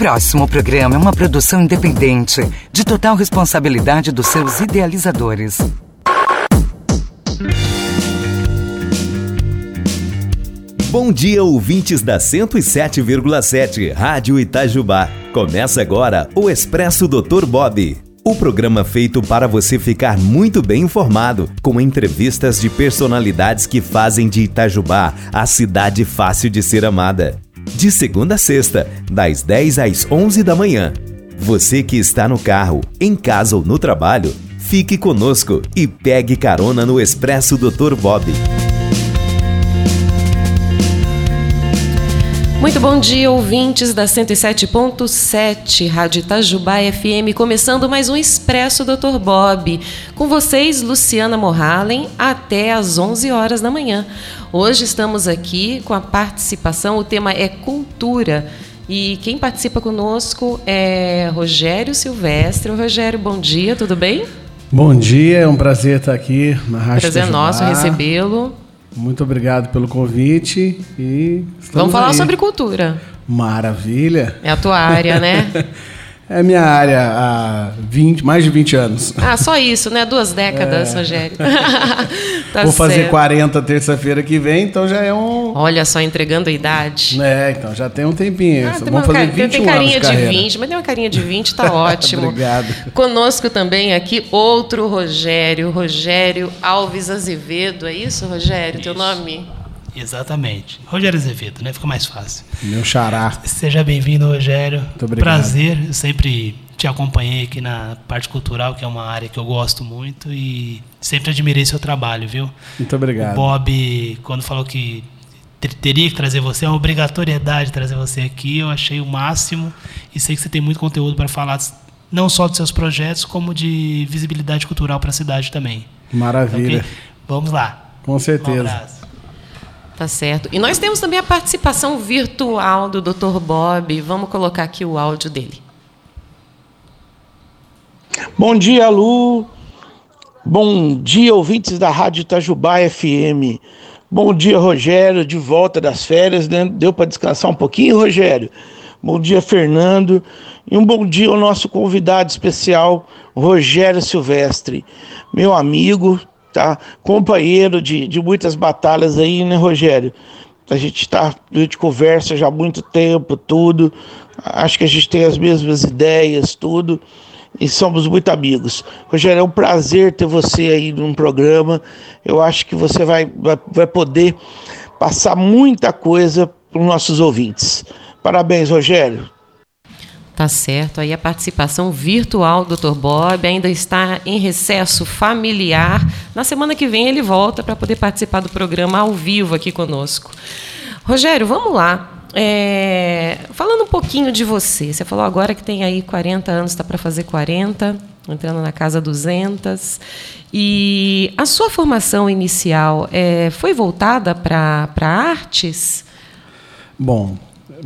próximo programa é uma produção independente, de total responsabilidade dos seus idealizadores. Bom dia, ouvintes da 107,7 Rádio Itajubá. Começa agora o Expresso Dr. Bob. O programa feito para você ficar muito bem informado, com entrevistas de personalidades que fazem de Itajubá a cidade fácil de ser amada. De segunda a sexta, das 10 às 11 da manhã. Você que está no carro, em casa ou no trabalho, fique conosco e pegue carona no Expresso Dr. Bob. Muito bom dia, ouvintes da 107.7 Rádio Itajubá FM, começando mais um Expresso Dr. Bob. Com vocês, Luciana Morhalen, até às 11 horas da manhã. Hoje estamos aqui com a participação, o tema é cultura. E quem participa conosco é Rogério Silvestre. Rogério, bom dia, tudo bem? Bom dia, é um prazer estar aqui na Rádio Prazer Itajubá. nosso recebê-lo. Muito obrigado pelo convite e Vamos falar aí. sobre cultura. Maravilha. É a tua área, né? É minha área há 20, mais de 20 anos. Ah, só isso, né? Duas décadas, Rogério. Tá Vou fazer certo. 40 terça-feira que vem, então já é um. Olha só, entregando a idade. É, então já tem um tempinho. Ah, Vamos fazer ca- tem- 21 tem anos carinha de de, carreira. 20, mas tem uma carinha de 20, tá ótimo. Obrigado. Conosco também aqui outro Rogério, Rogério Alves Azevedo, é isso, Rogério? Teu nome? Exatamente. Rogério Azevedo, né? Fica mais fácil. Meu xará. Seja bem-vindo, Rogério. Muito obrigado. Prazer. Eu sempre te acompanhei aqui na parte cultural, que é uma área que eu gosto muito e sempre admirei seu trabalho, viu? Muito obrigado. O Bob, quando falou que ter- teria que trazer você, é uma obrigatoriedade trazer você aqui, eu achei o máximo e sei que você tem muito conteúdo para falar não só dos seus projetos, como de visibilidade cultural para a cidade também. Maravilha. Ok? Vamos lá. Com Um certeza. abraço. Tá certo. E nós temos também a participação virtual do Dr. Bob. Vamos colocar aqui o áudio dele. Bom dia, Lu. Bom dia, ouvintes da Rádio Itajubá FM. Bom dia, Rogério, de volta das férias, né? Deu para descansar um pouquinho, Rogério? Bom dia, Fernando. E um bom dia ao nosso convidado especial, Rogério Silvestre, meu amigo, tá? Companheiro de, de muitas batalhas aí, né, Rogério? A gente tá, a gente conversa já há muito tempo, tudo. Acho que a gente tem as mesmas ideias, tudo e somos muito amigos. Rogério, é um prazer ter você aí num programa. Eu acho que você vai, vai, vai poder passar muita coisa para os nossos ouvintes. Parabéns, Rogério. Tá certo. Aí a participação virtual do Dr. Bob ainda está em recesso familiar. Na semana que vem ele volta para poder participar do programa ao vivo aqui conosco. Rogério, vamos lá. É, falando um pouquinho de você, você falou agora que tem aí 40 anos, está para fazer 40, entrando na casa 200. E a sua formação inicial é, foi voltada para artes? Bom,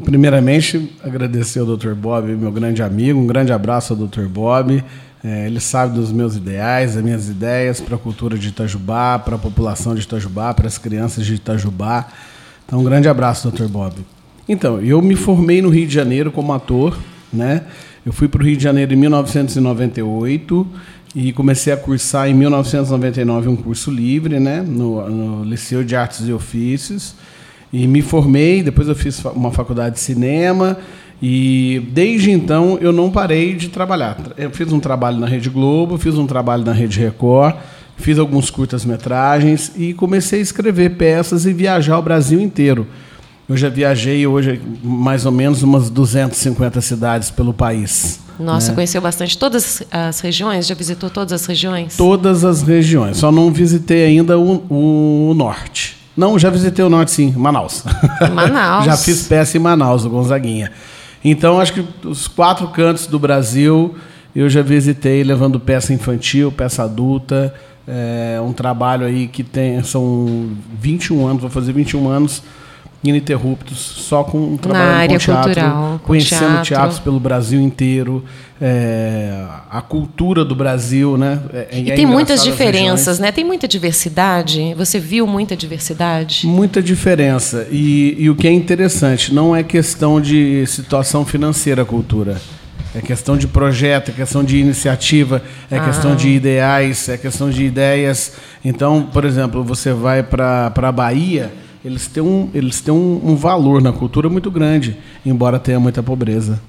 primeiramente agradecer ao Dr. Bob, meu grande amigo, um grande abraço ao Dr. Bob. É, ele sabe dos meus ideais, das minhas ideias para a cultura de Itajubá, para a população de Itajubá, para as crianças de Itajubá. Então, um grande abraço, Dr. Bob. Então, eu me formei no Rio de Janeiro como ator, né? Eu fui para o Rio de Janeiro em 1998 e comecei a cursar em 1999 um curso livre, né? No, no Liceu de Artes e Ofícios. E me formei, depois eu fiz uma faculdade de cinema e desde então eu não parei de trabalhar. Eu fiz um trabalho na Rede Globo, fiz um trabalho na Rede Record, fiz alguns curtas-metragens e comecei a escrever peças e viajar o Brasil inteiro. Eu já viajei hoje mais ou menos umas 250 cidades pelo país. Nossa, né? conheceu bastante todas as regiões? Já visitou todas as regiões? Todas as regiões, só não visitei ainda o, o norte. Não, já visitei o norte sim, Manaus. Manaus. já fiz peça em Manaus, o Gonzaguinha. Então, acho que os quatro cantos do Brasil eu já visitei levando peça infantil, peça adulta. É um trabalho aí que tem, são 21 anos, vou fazer 21 anos ininterruptos, só com trabalhando Na área com teatro, cultural, conhecendo teatro. teatros pelo Brasil inteiro, é, a cultura do Brasil, né? É- E é tem muitas diferenças, né? Tem muita diversidade. Você viu muita diversidade? Muita diferença. E, e o que é interessante, não é questão de situação financeira a cultura. É questão de projeto, é questão de iniciativa, é questão de ideais, é questão de ideias. Então, por exemplo, você vai para a Bahia, eles têm, um, eles têm um, um valor na cultura muito grande, embora tenha muita pobreza.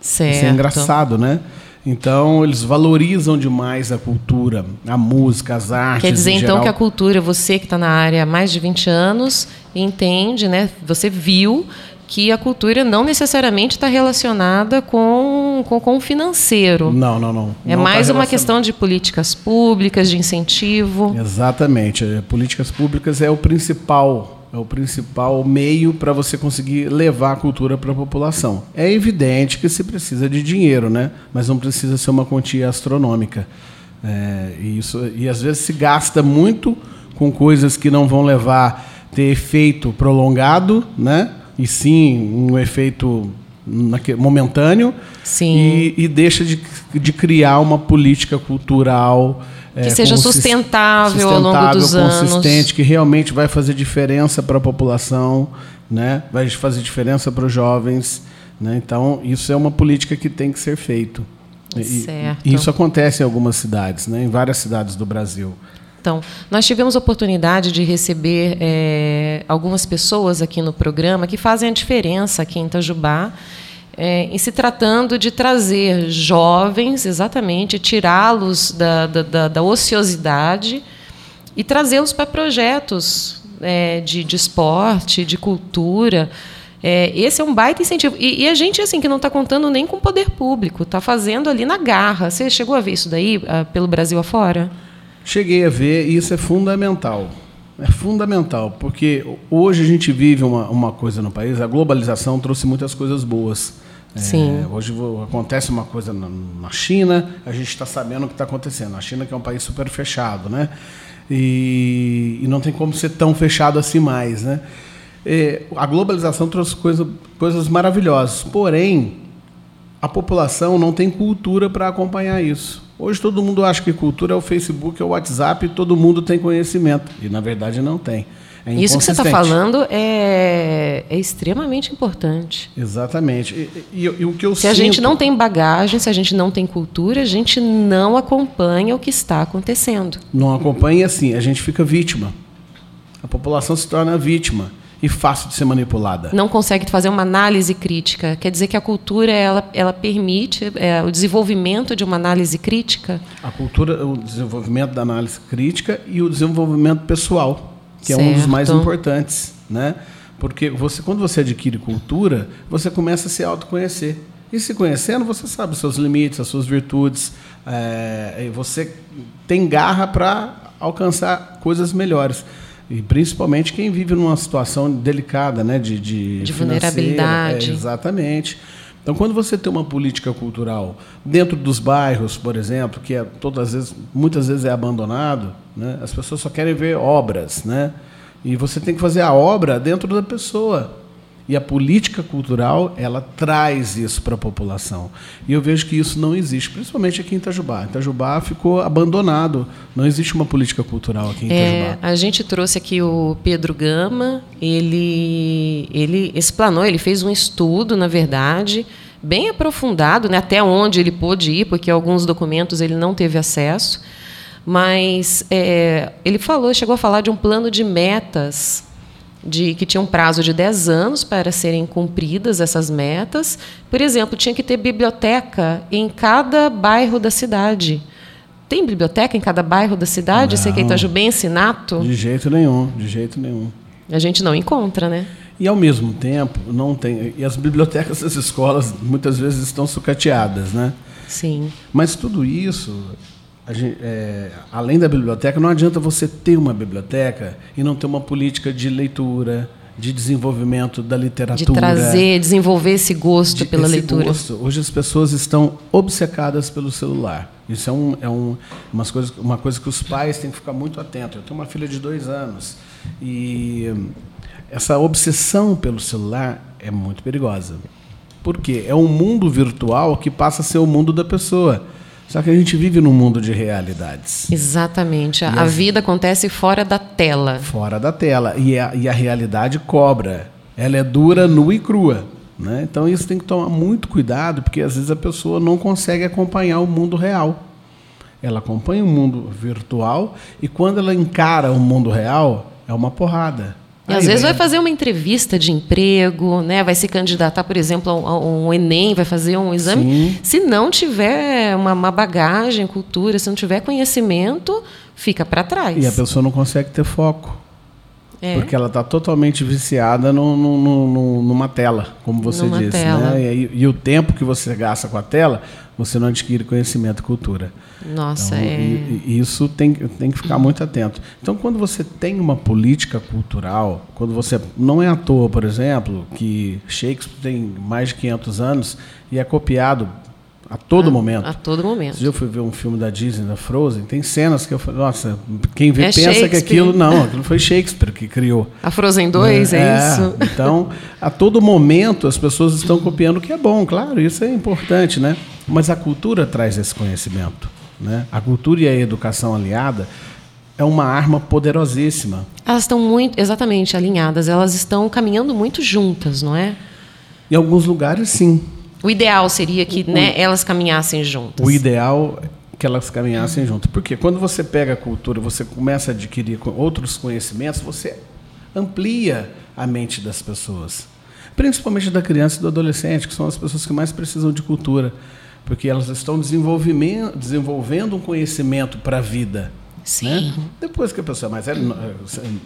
Certo. Isso é engraçado, né? Então, eles valorizam demais a cultura, a música, as artes. Quer dizer, então, que a cultura, você que está na área há mais de 20 anos, entende, né? Você viu que a cultura não necessariamente está relacionada com, com, com o financeiro. Não, não, não. É Não tá mais uma relacionado. questão de políticas públicas, de incentivo. Exatamente. É, Políticas públicas é o principal, é o principal meio para você conseguir levar a cultura para a população. É evidente que se precisa de dinheiro, né? Mas não precisa ser uma quantia astronômica. É, e isso e às vezes se gasta muito com coisas que não vão levar ter efeito prolongado, né? E sim um efeito momentâneo. Sim. E, e deixa de, de criar uma política cultural Que é, seja consist- sustentável ao longo sustentável, dos anos. consistente, que realmente vai fazer diferença para a população, né? vai fazer diferença para os jovens. Né? Então, isso é uma política que tem que ser feito. E-. E isso acontece em algumas cidades, né? em várias cidades do Brasil. Então, nós tivemos a oportunidade de receber eh, algumas pessoas aqui no programa que fazem a diferença aqui em Itajubá, eh, em se tratando de trazer jovens, exatamente, tirá-los da, da, da- da ociosidade e trazê-los para projetos eh, de, de esporte, de cultura. Eh, esse é um baita incentivo. E, e a gente, assim, que não está contando nem com o poder público, está fazendo ali na garra. Você chegou a ver isso daí ah, pelo Brasil afora? Cheguei a ver, e isso é fundamental. É fundamental, porque hoje a gente vive uma, uma coisa no país, a globalização trouxe muitas coisas boas. É, Sim. hoje vo- acontece uma coisa na, na China, a gente está sabendo o que está acontecendo. A China que é um país super fechado, né? E, e não tem como ser tão fechado assim mais, né? É, a globalização trouxe coisa, coisas maravilhosas, porém a população não tem cultura para acompanhar isso. Hoje todo mundo acha que cultura é o Facebook, é o WhatsApp, e todo mundo tem conhecimento. E na verdade não tem. É Isso que você está falando é, é extremamente importante. Exatamente. E, e- e o que eu Se a gente sinto- não tem bagagem, se a gente não tem cultura, a gente não acompanha o que está acontecendo. não acompanha assim, a gente fica vítima. A população se torna vítima e fácil de ser manipulada. Não consegue fazer uma análise crítica. Quer dizer que a cultura ela, ela permite é, o desenvolvimento de uma análise crítica. A cultura, o desenvolvimento da análise crítica e o desenvolvimento pessoal, que é um dos mais Certo. importantes, né? Porque você, quando você adquire cultura, você começa a se autoconhecer. E se conhecendo, você sabe os seus limites, as suas virtudes, é, e você tem garra para alcançar coisas melhores. E principalmente quem vive numa situação delicada, né? De, de, De vulnerabilidade. é, Exatamente. Então, quando você tem uma política cultural dentro dos bairros, por exemplo, que é todas as vezes, muitas vezes é abandonado, né? as pessoas só querem ver obras, né? E você tem que fazer a obra dentro da pessoa. E a política cultural, ela traz isso para a população. E eu vejo que isso não existe, principalmente aqui em Itajubá. Itajubá ficou abandonado. Não existe uma política cultural aqui em É, Itajubá. a gente trouxe aqui o Pedro Gama, ele, ele explanou, ele fez um estudo, na verdade, bem aprofundado, né, até onde ele pôde ir, porque alguns documentos ele não teve acesso, mas é, ele falou, chegou a falar de um plano de metas de que tinha um prazo de 10 anos para serem cumpridas essas metas. Por exemplo, tinha que ter biblioteca em cada bairro da cidade. Tem biblioteca em cada bairro da cidade? Você que é Não. itajubense, nato? De jeito nenhum, de jeito nenhum. A gente não encontra, né? E ao mesmo tempo, não tem. E as bibliotecas das escolas muitas vezes estão sucateadas, né? Sim. Mas tudo isso, gente- é, além da biblioteca, não adianta você ter uma biblioteca e não ter uma política de leitura, de desenvolvimento da De literatura. trazer, desenvolver esse gosto de- pela esse leitura. gosto. Hoje as pessoas estão obcecadas pelo celular. Isso é, um, é um, umas coisas, uma coisa que os pais têm que ficar muito atentos. Eu tenho uma filha de dois anos e essa obsessão pelo celular é muito perigosa. Por quê? É um mundo virtual que passa a ser o mundo da pessoa. Só que a gente vive num mundo de realidades. Exatamente. A, a vida acontece fora da tela. Fora da tela. E a, e a realidade cobra. Ela é dura, nua e crua. Né? Então isso tem que tomar muito cuidado, porque às vezes a pessoa não consegue acompanhar o mundo real. Ela acompanha o mundo virtual e quando ela encara o mundo real, é uma porrada. E às vezes vai fazer uma entrevista de emprego, né? vai se candidatar, por exemplo, a um Enem, vai fazer um exame. Sim. Se não tiver uma, uma, bagagem, cultura, se não tiver conhecimento, fica para trás. E a pessoa não consegue ter foco. É. Porque ela está totalmente viciada no, no, no, numa tela, como você numa disse. Né? E, e, o tempo que você gasta com a tela, você não adquire conhecimento e cultura. Nossa, então, é. E, e isso tem, tem que ficar muito atento. Então, quando você tem uma política cultural, quando você. Não é à toa, por exemplo, que Shakespeare tem mais de 500 anos e é copiado a todo a, momento. A todo momento. Se eu fui ver um filme da Disney, da Frozen, tem cenas que eu falei, nossa, quem vê é pensa que aquilo. Não, aquilo foi Shakespeare que criou. A Frozen 2, é, é isso? Então, a todo momento as pessoas estão copiando o que é bom, claro, isso é importante, né? Mas a cultura traz esse conhecimento. Né? A cultura e a educação aliada é uma arma poderosíssima. Elas estão muito, exatamente, alinhadas, elas estão caminhando muito juntas, não é? Em alguns lugares, sim. O ideal seria que o, né, elas caminhassem juntas. O ideal é que elas caminhassem juntas. Porque quando você pega a cultura, você começa a adquirir outros conhecimentos, você amplia a mente das pessoas. Principalmente da criança e do adolescente, que são as pessoas que mais precisam de cultura. Porque elas estão desenvolvendo um conhecimento para a vida. Sim. Né? Depois que a pessoa é mais velha,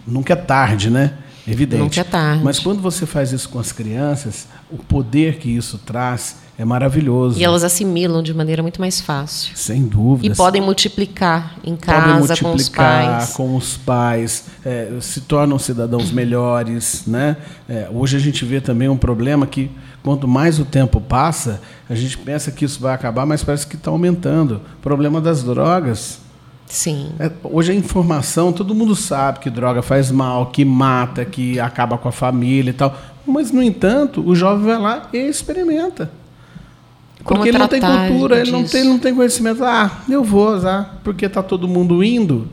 nunca é tarde, né? Evidente. Nunca é tarde. Mas quando você faz isso com as crianças, o poder que isso traz é maravilhoso. E elas assimilam de maneira muito mais fácil. Sem dúvida. E podem multiplicar em casa multiplicar com os pais. com os pais, é, se tornam cidadãos melhores. Né? É, hoje a gente vê também um problema que, quanto mais o tempo passa, a gente pensa que isso vai acabar, mas parece que está aumentando. O problema das drogas. Sim. É, hoje a informação, todo mundo sabe que droga faz mal, que mata, que acaba com a família e tal. Mas, no entanto, o jovem vai lá e experimenta. Como porque ele não tem cultura, ele não tem, não tem conhecimento. Ah, eu vou usar, porque está todo mundo indo.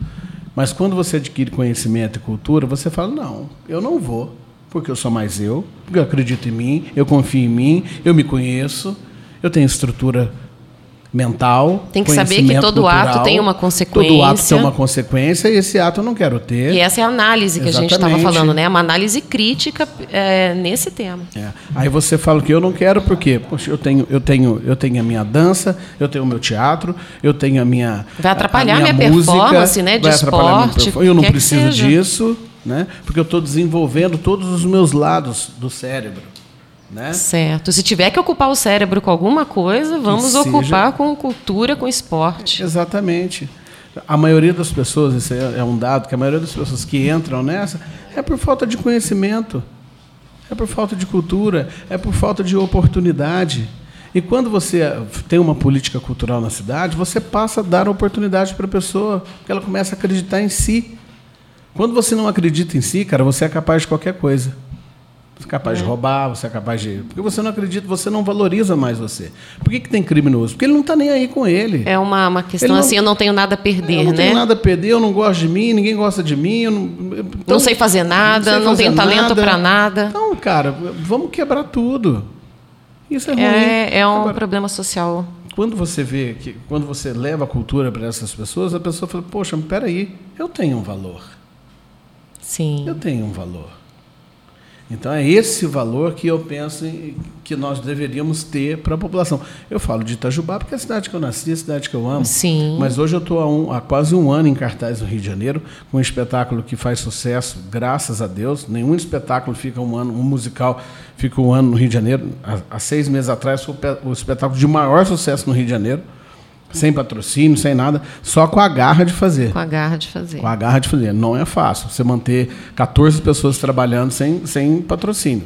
Mas quando você adquire conhecimento e cultura, você fala: não, eu não vou, porque eu sou mais eu, porque eu acredito em mim, eu confio em mim, eu me conheço, eu tenho estrutura mental. Tem que saber que todo cultural, ato tem uma consequência. Todo ato tem uma consequência e esse ato eu não quero ter. E essa é a análise que Exatamente. a gente estava falando, né? Uma análise crítica é, nesse tema. É. Aí você fala que eu não quero porque poxa, eu tenho, eu tenho, eu tenho a minha dança, eu tenho o meu teatro, eu tenho a minha vai atrapalhar a minha, minha música, performance, né? De esporte. Eu não preciso disso, né? Porque eu estou desenvolvendo todos os meus lados do cérebro. Né? Certo. Se tiver que ocupar o cérebro com alguma coisa, vamos seja... ocupar com cultura, com esporte. Exatamente. A maioria das pessoas, esse é um dado, que a maioria das pessoas que entram nessa é por falta de conhecimento, é por falta de cultura, é por falta de oportunidade. E quando você tem uma política cultural na cidade, você passa a dar oportunidade para a pessoa, porque ela começa a acreditar em si. Quando você não acredita em si, cara, você é capaz de qualquer coisa. Você é capaz é. de roubar, você é capaz de. Porque você não acredita, você não valoriza mais você. Por que, que tem criminoso? Porque ele não está nem aí com ele. É uma, uma questão não, assim, eu não tenho nada a perder, eu não né? Tenho nada a perder, eu não gosto de mim, ninguém gosta de mim. Eu não, então, não sei fazer nada, não, não tenho talento para nada. Então, cara, vamos quebrar tudo. Isso é ruim. É, é um Agora, problema social. Quando você vê que quando você leva a cultura para essas pessoas, a pessoa fala: Poxa, peraí, eu tenho um valor. Sim. Eu tenho um valor. Então é esse valor que eu penso que nós deveríamos ter para a população. Eu falo de Itajubá porque é a cidade que eu nasci, é a cidade que eu amo. Sim. Mas hoje eu estou há, um, há, quase um ano em cartaz no Rio de Janeiro, com um espetáculo que faz sucesso, graças a Deus. Nenhum espetáculo fica um ano, um musical fica um ano no Rio de Janeiro. Há, há seis meses atrás foi o espetáculo de maior sucesso no Rio de Janeiro sem patrocínio, sem nada, só com a garra de fazer. Com a garra de fazer. Com a garra de fazer. Não é fácil você manter 14 pessoas trabalhando sem, sem patrocínio.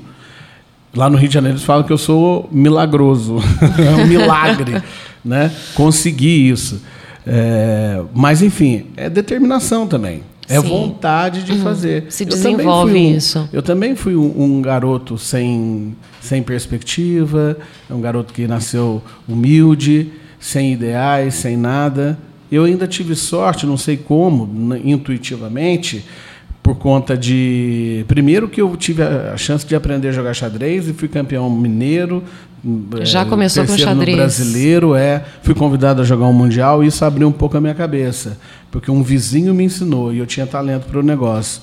Lá no Rio de Janeiro eles falam que eu sou milagroso. é um milagre, né? Conseguir isso. É, mas, enfim, é determinação também. É Sim. vontade de fazer. Se desenvolve um- isso. Eu também fui um, um garoto sem, sem perspectiva, um garoto que nasceu humilde, sem ideais, sem nada. Eu ainda tive sorte, não sei como, intuitivamente, por conta de. Primeiro, que eu tive a chance de aprender a jogar xadrez e fui campeão mineiro. Já eh, começou com xadrez. brasileiro, é. Fui convidado a jogar um mundial e isso abriu um pouco a minha cabeça, porque um vizinho me ensinou e eu tinha talento para o negócio.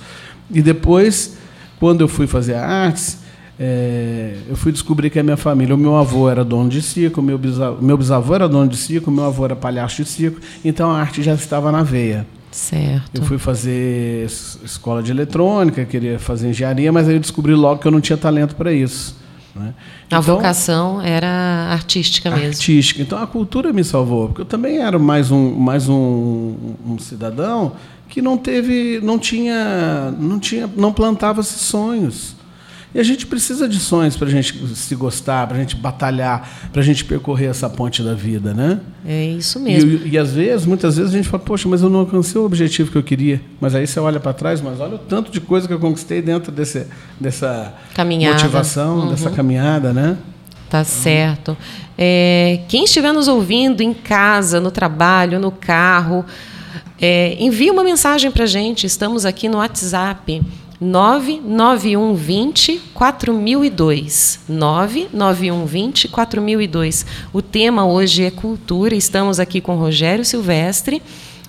E depois, quando eu fui fazer artes, eh, eu fui descobrir que a minha família, o meu avô era dono de circo, meu bisavô, meu bisavô era dono de circo, meu avô era palhaço de circo, então a arte já estava na veia. Certo. Eu fui fazer es- escola de eletrônica, queria fazer engenharia, mas aí eu descobri logo que eu não tinha talento para isso. né? A Então, vocação era artística mesmo. artística. Então a cultura me salvou, porque eu também era mais um, mais um, um cidadão que não teve, não tinha, não tinha, não plantava esses sonhos. E a gente precisa de sonhos para a gente se gostar, para a gente batalhar, para a gente percorrer essa ponte da vida, né? É isso mesmo. E, e às vezes, muitas vezes a gente fala, poxa, mas eu não alcancei o objetivo que eu queria. Mas aí você olha para trás, mas olha o tanto de coisa que eu conquistei dentro desse, dessa Caminhada. motivação, Uhum. dessa caminhada, né? Tá certo. É, quem estiver nos ouvindo em casa, no trabalho, no carro, é, envie uma mensagem para a gente. Estamos aqui no WhatsApp. 99120 4002. 99120 4002. O tema hoje é cultura. Estamos aqui com Rogério Silvestre.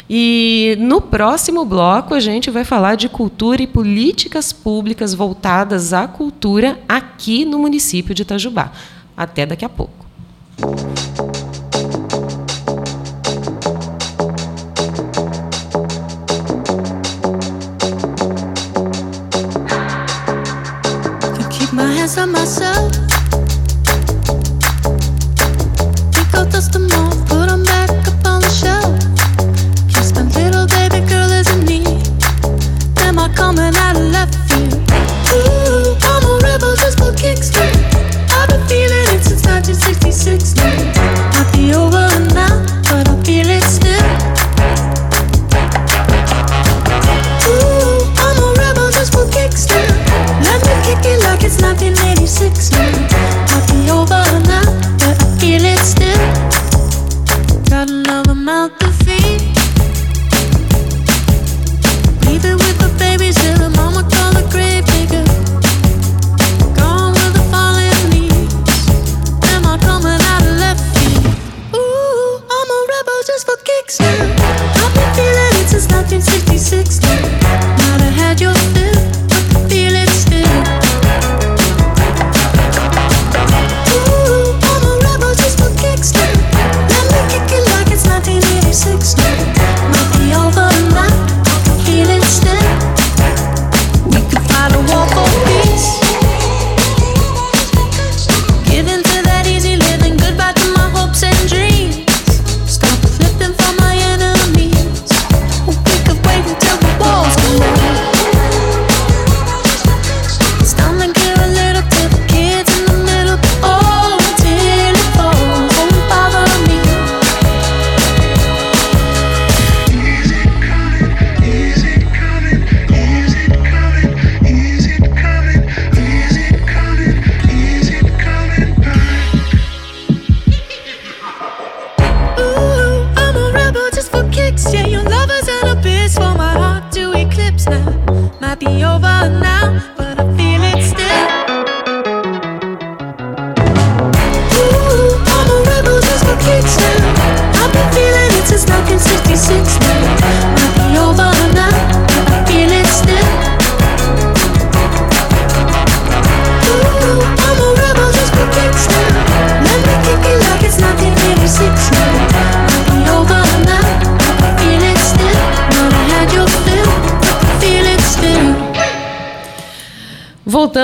E no próximo bloco a gente vai falar de cultura e políticas públicas voltadas à cultura aqui no município de Itajubá. Até daqui a pouco. My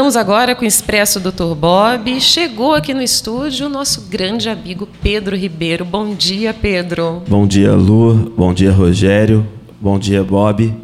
Voltamos agora com o Expresso Dr. Bob. Chegou aqui no estúdio o nosso grande amigo Pedro Ribeiro. Bom dia, Pedro. Bom dia, Lu. Bom dia, Rogério. Bom dia, Bob.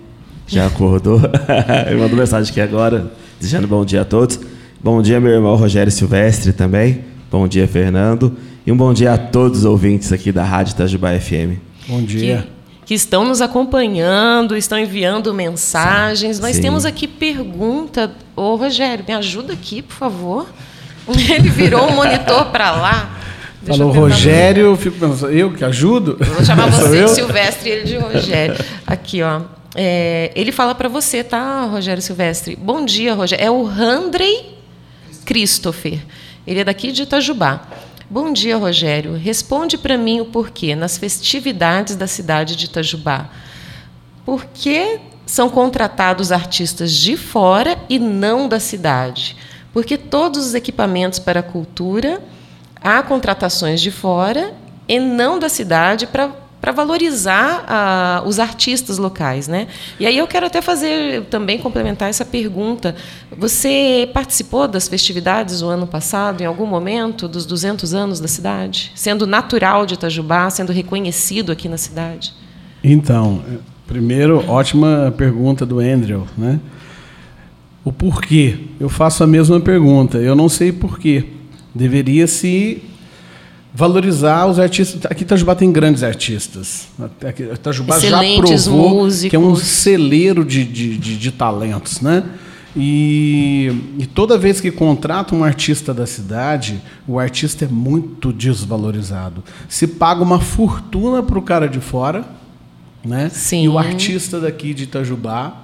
Já acordou? Ele mandou mensagem aqui agora, desejando bom dia a todos. Bom dia, meu irmão Rogério Silvestre também. Bom dia, Fernando. E um bom dia a todos os ouvintes aqui da Rádio Itajubá FM. Bom dia. que estão nos acompanhando, estão enviando mensagens. Nós sim. temos aqui pergunta. Ô, Rogério, me ajuda aqui, por favor. Ele virou o monitor para lá. Deixa Falou Rogério, eu fico pensando, eu que ajudo? Vou chamar você eu? de Silvestre e ele de Rogério. Aqui, ó. É, ele fala para você, tá, Rogério Silvestre? Bom dia, Rogério. É o Randrey Christopher. Ele é daqui de Itajubá. Bom dia, Rogério. Responde para mim o porquê nas festividades da cidade de Itajubá. Por que são contratados artistas de fora e não da cidade? Porque todos os equipamentos para a cultura há contratações de fora e não da cidade para para valorizar os artistas locais, né? E aí eu quero até fazer também complementar essa pergunta. Você participou das festividades o ano passado, em algum momento, dos 200 anos da cidade, sendo natural de Itajubá, sendo reconhecido aqui na cidade? Então, primeiro, ótima pergunta do Andrew, né? O porquê? Eu faço a mesma pergunta. Eu não sei porquê. Deveria se valorizar os artistas. Aqui Itajubá tem grandes artistas. Aqui Itajubá já Excelentes provou que é um músicos. celeiro de, de, de, de talentos, né? E, e toda vez que contrata um artista da cidade, o artista é muito desvalorizado. Se paga uma fortuna para o cara de fora, né? Sim. E o artista daqui de Itajubá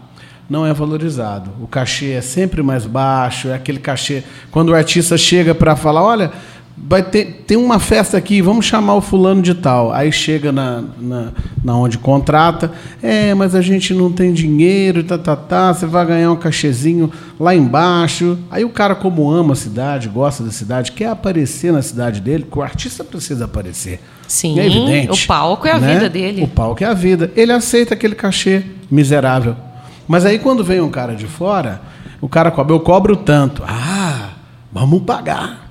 não é valorizado. O cachê é sempre mais baixo, é aquele cachê. Quando o artista chega para falar, olha, vai ter tem uma festa aqui, vamos chamar o fulano de tal. Aí chega na, na, na onde contrata, é, mas a gente não tem dinheiro, tá, tá, tá, você vai ganhar um cachezinho lá embaixo. Aí o cara, como ama a cidade, gosta da cidade, quer aparecer na cidade dele, o artista precisa aparecer. Sim, é evidente. o palco é a né? vida dele. O palco é a vida. Ele aceita aquele cachê miserável. Mas aí quando vem um cara de fora, o cara cobra, eu cobro tanto. Ah, vamos pagar.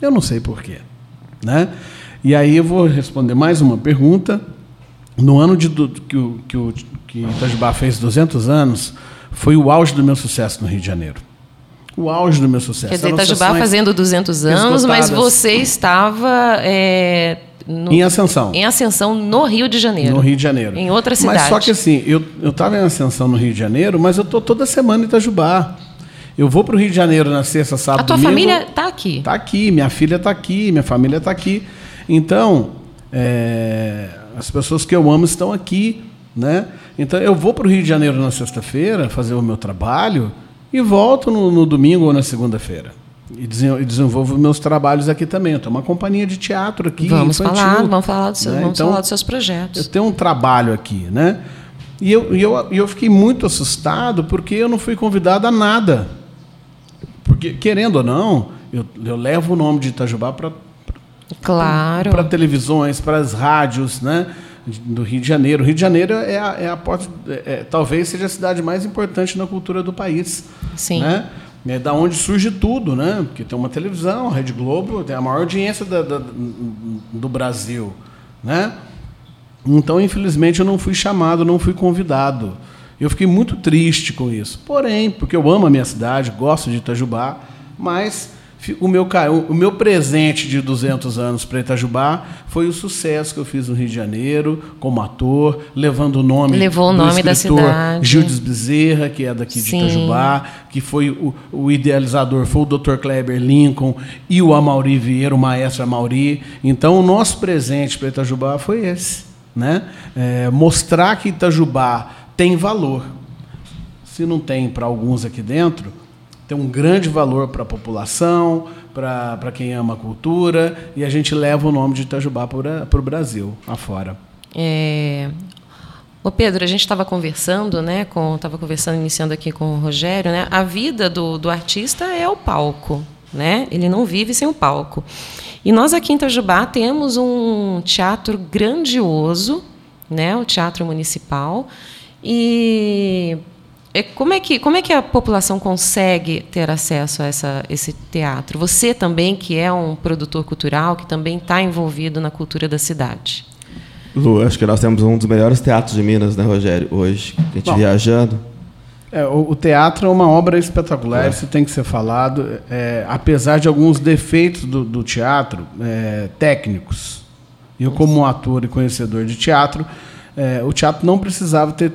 Eu não sei porquê. Né? E aí eu vou responder mais uma pergunta. No ano de, do- que, o, que, o, que Itajubá fez 200 anos, foi o auge do meu sucesso no Rio de Janeiro. O auge do meu sucesso. Quer dizer, Itajubá fazendo 200 anos, mas esgotadas. você estava é, no- Em ascensão. em ascensão no Rio de Janeiro. No Rio de Janeiro. Em outra cidade. Mas só que assim, eu eu estava em ascensão no Rio de Janeiro, mas eu tô toda semana em Itajubá. Eu vou para o Rio de Janeiro na sexta, sábado, A tua domingo. família está aqui. Tá aqui, minha filha está aqui, minha família está aqui. Então, é, as pessoas que eu amo estão aqui, né? Então, eu vou para o Rio de Janeiro na sexta-feira fazer o meu trabalho e volto no, no domingo ou na segunda-feira. E desen- desenvolvo meus trabalhos aqui também. Eu tenho uma companhia de teatro aqui, Vamos infantil, falar, vamos falar dos seus, né? vamos Então, falar dos seus projetos. eu tenho um trabalho aqui, né? E eu, e eu, e eu fiquei muito assustado porque eu não fui convidado a nada. Porque, querendo ou não, eu, eu levo o nome de Itajubá para Claro. para televisões, para as rádios, né? Do Rio de Janeiro. O Rio de Janeiro é a, é a porta, é- é- talvez seja a cidade mais importante na cultura do país. Sim. Né? É da onde surge tudo, né? Porque tem uma televisão, a Rede Globo, tem a maior audiência da- da- do Brasil, né? Então, infelizmente, eu não fui chamado, não fui convidado. Eu fiquei muito triste com isso. Porém, porque eu amo a minha cidade, gosto de Itajubá, mas o meu, o meu presente de 200 anos para Itajubá foi o sucesso que eu fiz no Rio de Janeiro, como ator, levando o nome Levou o do nome da cidade. Gildes Bezerra, que é daqui de Sim. Itajubá, que foi o, o idealizador, foi o Dr. Kleber Lincoln e o Amauri Vieira, o maestro Amauri. Então, o nosso presente para Itajubá foi esse. Né? É, mostrar que Itajubá tem valor. Se não tem para alguns aqui dentro, tem um grande valor para a população, para quem ama a cultura, e a gente leva o nome de Itajubá para o Brasil, afora. É... Ô Pedro, a gente estava conversando, né? Estava conversando, iniciando aqui com o Rogério, né? A vida do, do artista é o palco, né? Ele não vive sem o palco. E nós aqui em Itajubá temos um teatro grandioso, né? O Teatro Municipal. E como, é que, como é que a população consegue ter acesso a essa, esse teatro? Você também, que é um produtor cultural, que também está envolvido na cultura da cidade. Lu, acho que nós temos um dos melhores teatros de Minas, né, Rogério? Hoje, a gente Bom. viajando. É, o, o teatro é uma obra espetacular, isso tem que ser falado, é, apesar de alguns defeitos do, do teatro é, técnicos. Eu, como ator e conhecedor de teatro, é, o teatro não precisava ter,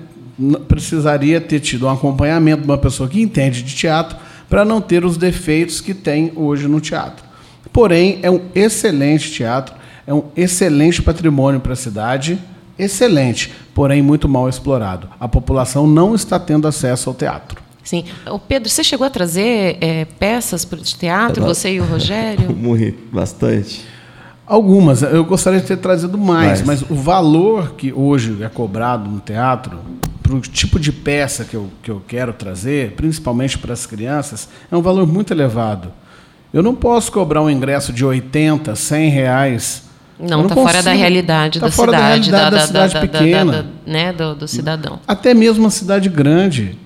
precisaria ter tido um acompanhamento de uma pessoa que entende de teatro para não ter os defeitos que tem hoje no teatro. Porém, é um excelente teatro, é um excelente patrimônio para a cidade, excelente, porém muito mal explorado. A população não está tendo acesso ao teatro. Sim. O Pedro, você chegou a trazer é, peças para o teatro, você e o Rogério? Morri bastante. Algumas, eu gostaria de ter trazido mais, Mais. mas o valor que hoje é cobrado no teatro, para o tipo de peça que eu, que eu quero trazer, principalmente para as crianças, é um valor muito elevado. Eu não posso cobrar um ingresso de 80, 100 reais. Não, está fora da realidade Tá da fora da cidade, realidade da cidade pequena. da- né, do, do cidadão. Até mesmo uma cidade grande,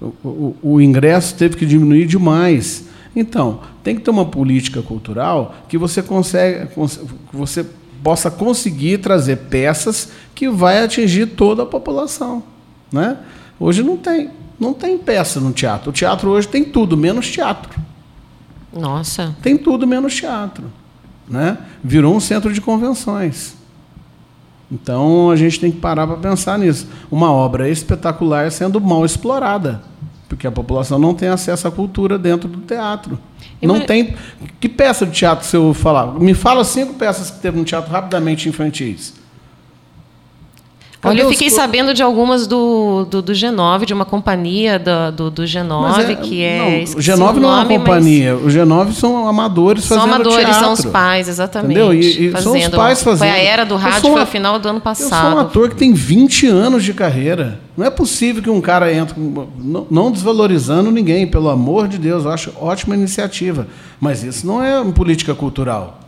o, o- o ingresso teve que diminuir demais. Então, tem que ter uma política cultural que você consegue, cons- que você possa conseguir trazer peças que vai atingir toda a população, né? Hoje não tem, não tem peça no teatro. O teatro hoje tem tudo menos teatro. Nossa. Tem tudo menos teatro, né? Virou um centro de convenções. Então a gente tem que parar para pensar nisso. Uma obra espetacular sendo mal explorada, porque a população não tem acesso à cultura dentro do teatro. E Não mas- tem. Que peça de teatro se eu falar? Me fala cinco peças que teve no teatro rapidamente infantis. Olha, eu os fiquei co- sabendo de algumas do, do, do G9, de uma companhia da- do, do, G9, Mas que é. não, o esqueci G9 o não é uma nome, mas companhia. O G9 são amadores São fazendo amadores, teatro. são os pais, exatamente. Entendeu? E, e são os fazendo. pais fazendo. Foi a era do rádio, foi o final do ano Eu sou um passado. ator que tem 20 anos de carreira. Não é possível que um cara entre. Não, não desvalorizando ninguém, pelo amor de Deus. Eu acho ótima iniciativa. Mas isso não é uma política cultural.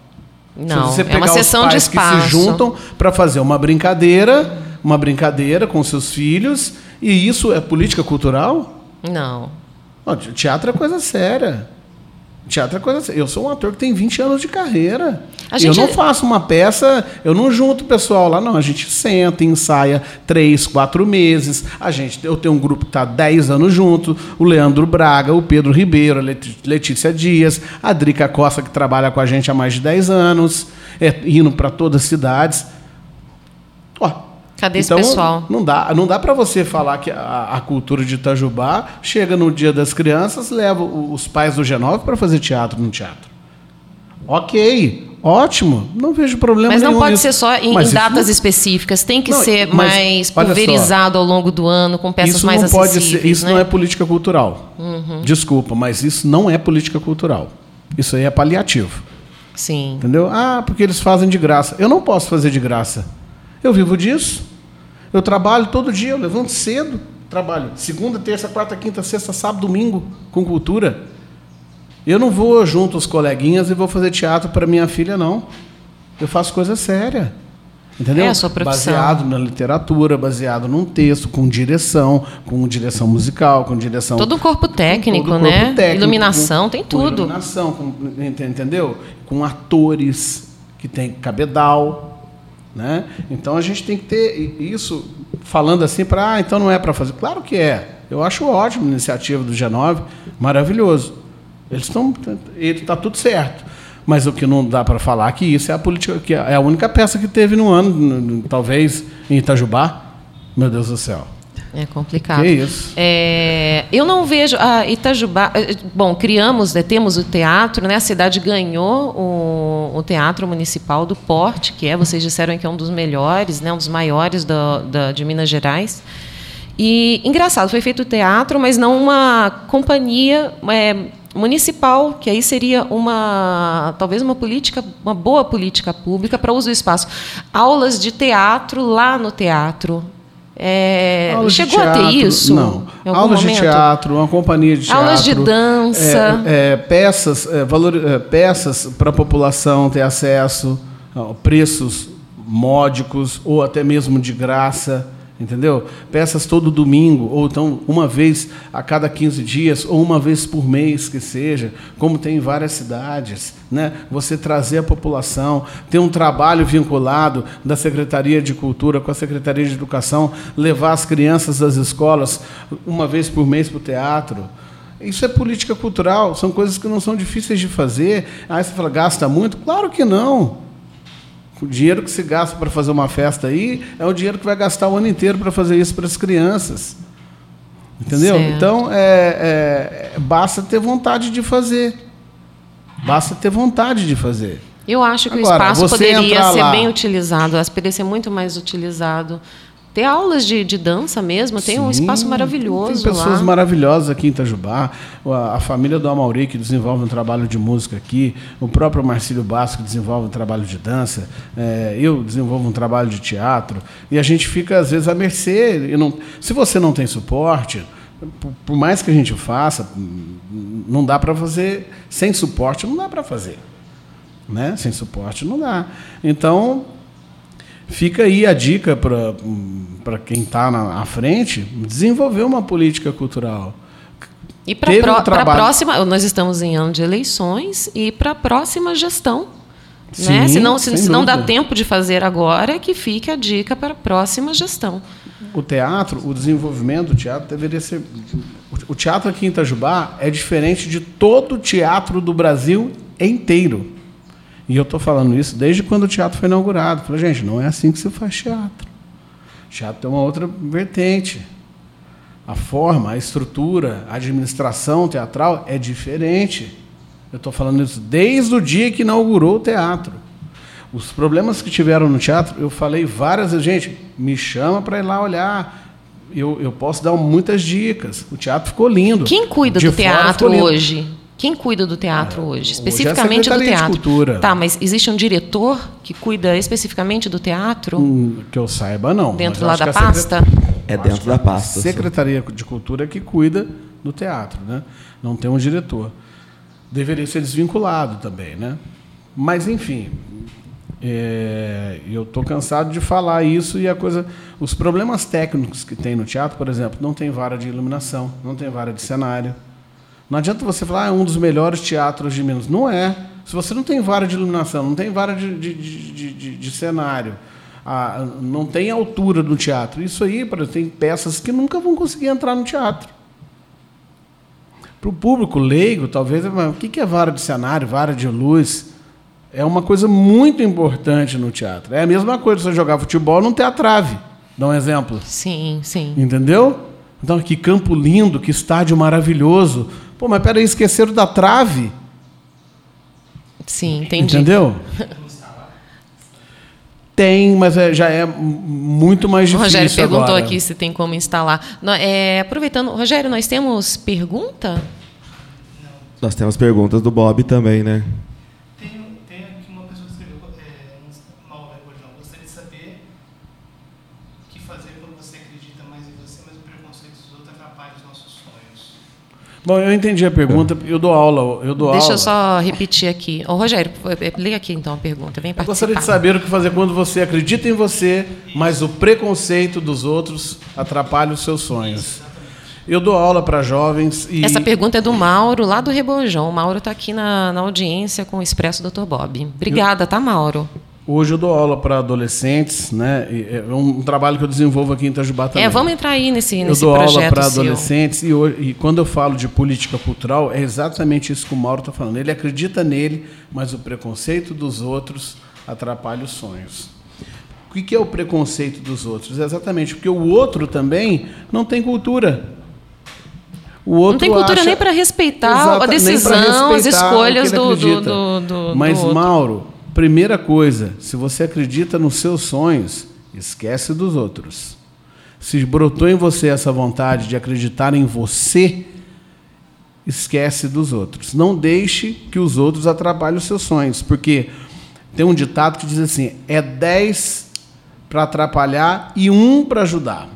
Não, Se você é pegar uma os sessão de pais que espaço. se juntam para fazer uma brincadeira, uma brincadeira com seus filhos, e isso é política cultural? Não. Te- teatro é coisa séria. Teatro é coisa séria. Eu sou um ator que tem 20 anos de carreira. Gente- Eu não faço uma peça, eu não junto o pessoal lá, não. A gente senta, ensaia três, quatro meses. A gente, eu tenho um grupo que está 10 anos junto. O Leandro Braga, o Pedro Ribeiro, a Letícia Dias, a Drica Costa, que trabalha com a gente há mais de 10 anos, é, indo para todas as cidades. Cadê esse então, pessoal? Não dá, não dá para você falar que a, a cultura de Itajubá chega no Dia das Crianças, leva os pais do G9 para fazer teatro no teatro. Ok, ótimo, não vejo problema Mas não nenhum pode nisso. ser só em, Mas em datas não- específicas, tem que Não, ser mas, mais olha só. pulverizado ao longo do ano, com peças isso mais não pode acessíveis. ser, isso né? Uhum. não é política cultural. Desculpa, mas isso não é política cultural. Isso aí é paliativo. Sim. Entendeu? Ah, porque eles fazem de graça. Eu não posso fazer de graça. Eu vivo disso. Eu trabalho todo dia, eu levanto cedo, trabalho segunda, terça, quarta, quinta, sexta, sábado, domingo com cultura. Eu não vou junto os coleguinhas e vou fazer teatro para minha filha não. Eu faço coisa séria. Entendeu? É a sua profissão. Baseado na literatura, baseado num texto, com direção, com direção musical, com direção Todo o corpo técnico, o corpo né? técnico, Iluminação, com- tem com tudo. iluminação, com- ent- entendeu? Com atores que tem cabedal, né? Então a gente tem que ter isso falando assim para, ah, então não é para fazer. Claro que é. Eu acho ótimo a iniciativa do G9, maravilhoso. Eles estão, ele tá tudo certo. Mas o que não dá para falar é que isso é a política, que é a única peça que teve no ano, talvez em Itajubá. Meu Deus do céu. É complicado. Que isso? É, eu não vejo a Itajubá. eh, Bom, criamos, né, temos o teatro, né? A cidade ganhou o, o teatro municipal do Porte, que é, vocês disseram que é um dos melhores, né? Um dos maiores da- de Minas Gerais. E engraçado, foi feito o teatro, mas não uma companhia é, municipal, que aí seria uma talvez uma política, uma boa política pública para uso do espaço. Aulas de teatro lá no teatro. É, de chegou a ter teatro, isso? Não. Aulas de momento? teatro, uma companhia de teatro. Aulas de dança. é, é, peças é, valor, é, peças para a população ter acesso, preços módicos ou até mesmo de graça. Entendeu? Peças todo domingo, ou então uma vez a cada 15 dias, ou uma vez por mês que seja, como tem em várias cidades. Né? Você trazer a população, ter um trabalho vinculado da Secretaria de Cultura com a Secretaria de Educação, levar as crianças das escolas uma vez por mês para o teatro. Isso é política cultural, são coisas que não são difíceis de fazer. Aí você fala, gasta muito? Claro que não. O dinheiro que se gasta para fazer uma festa aí é o dinheiro que vai gastar o ano inteiro para fazer isso para as crianças. Entendeu? Certo. Então, é, é, basta ter vontade de fazer. Basta ter vontade de fazer. Eu acho que Agora, o espaço poderia ser lá- bem utilizado, poderia ser muito mais utilizado. Ter aulas de, de dança mesmo, tem um Sim, espaço maravilhoso Tem pessoas lá. maravilhosas aqui em Itajubá. A, a família do Amauri, que desenvolve um trabalho de música aqui. O próprio Marcílio Basco, que desenvolve um trabalho de dança. É, eu desenvolvo um trabalho de teatro. E a gente fica, às vezes, à mercê. Não- se você não tem suporte, por, mais que a gente faça, não dá para fazer. Sem suporte, não dá para fazer. Né? Sem suporte, não dá. Então, Fica aí a dica para quem está na à frente, desenvolver uma política cultural. E para um a trabalho- próxima, nós estamos em ano de eleições e para a próxima gestão. Sim, né? Se não, se, se não dá tempo de fazer agora, que fique a dica para a próxima gestão. O teatro, o desenvolvimento do teatro deveria ser. O teatro aqui em Itajubá é diferente de todo o teatro do Brasil inteiro. E eu estou falando isso desde quando o teatro foi inaugurado. Falei, gente, não é assim que se faz teatro. Teatro tem uma outra vertente. A forma, a estrutura, a administração teatral é diferente. Eu estou falando isso desde o dia que inaugurou o teatro. Os problemas que tiveram no teatro, eu falei várias vezes, gente, me chama para ir lá olhar. Eu, eu posso dar muitas dicas. O teatro ficou lindo. Quem cuida De do teatro hoje? Quem cuida do teatro hoje? é a Especificamente do Secretaria de teatro. Cultura. Tá, mas existe um diretor que cuida especificamente do teatro? Hum, Que eu saiba, não. Dentro lá da pasta? É dentro da a pasta, sim. Secretaria de Cultura é que cuida do teatro, né? Não tem um diretor. Deveria ser desvinculado também, né? Mas, enfim, é, eu estou cansado de falar isso e a coisa. Os problemas técnicos que tem no teatro, por exemplo, não tem vara de iluminação, não tem vara de cenário. Não adianta você falar, ah, é um dos melhores teatros de Minas. Não é. Se você não tem vara de iluminação, não tem vara de, de, de, de- de- cenário, ah, não tem altura do teatro. Isso aí, exemplo, tem peças que nunca vão conseguir entrar no teatro. Para o público leigo, talvez, mas o que é vara de cenário, vara de luz? É uma coisa muito importante no teatro. É a mesma coisa você jogar futebol não ter a trave. Dá um exemplo. Sim, sim. Entendeu? Então, que campo lindo, que estádio maravilhoso. Pô, mas peraí, esqueceram da trave. Sim, entendi. Entendeu? Tem, mas é- já é muito mais O difícil. Rogério perguntou agora. aqui se tem como instalar. Nó- é, aproveitando, Rogério, nós temos pergunta? Nós temos perguntas do Bob também, né? Tem, tem aqui uma pessoa que escreveu, é, Mauro Recordão, gostaria de saber o que fazer quando você acredita mais em você, mas o preconceito dos outros atrapalha os nossos sonhos. Bom, eu entendi a pergunta. Eu dou aula. Eu dou Deixa aula. eu só repetir aqui. Ô, Rogério, lê aqui então a pergunta. Vem Eu participar. gostaria de saber o que fazer quando você acredita em você, mas o preconceito dos outros atrapalha os seus sonhos. Eu dou aula para jovens e Essa pergunta é do Mauro, lá do Rebojão. O Mauro está aqui na, na audiência com o Expresso Dr. Bob. Obrigada, tá, Mauro? Hoje eu dou aula para adolescentes, né? É um trabalho que eu desenvolvo aqui em Itajubá também. É, vamos entrar aí nesse, Eu nesse dou aula projeto para seu. adolescentes e, hoje- e quando eu falo de política cultural, é exatamente isso que o Mauro está falando. Ele acredita nele, mas o preconceito dos outros atrapalha os sonhos. O que é o preconceito dos outros? É exatamente porque o outro também não tem cultura. Não tem cultura acha- nem para respeitar Exata- a decisão, as escolhas do, do, do, do- Mas. Mauro, primeira coisa, se você acredita nos seus sonhos, esquece dos outros. Se brotou em você essa vontade de acreditar em você, esquece dos outros. Não deixe que os outros atrapalhem os seus sonhos, porque tem um ditado que diz assim: é 10 para atrapalhar e um para ajudar.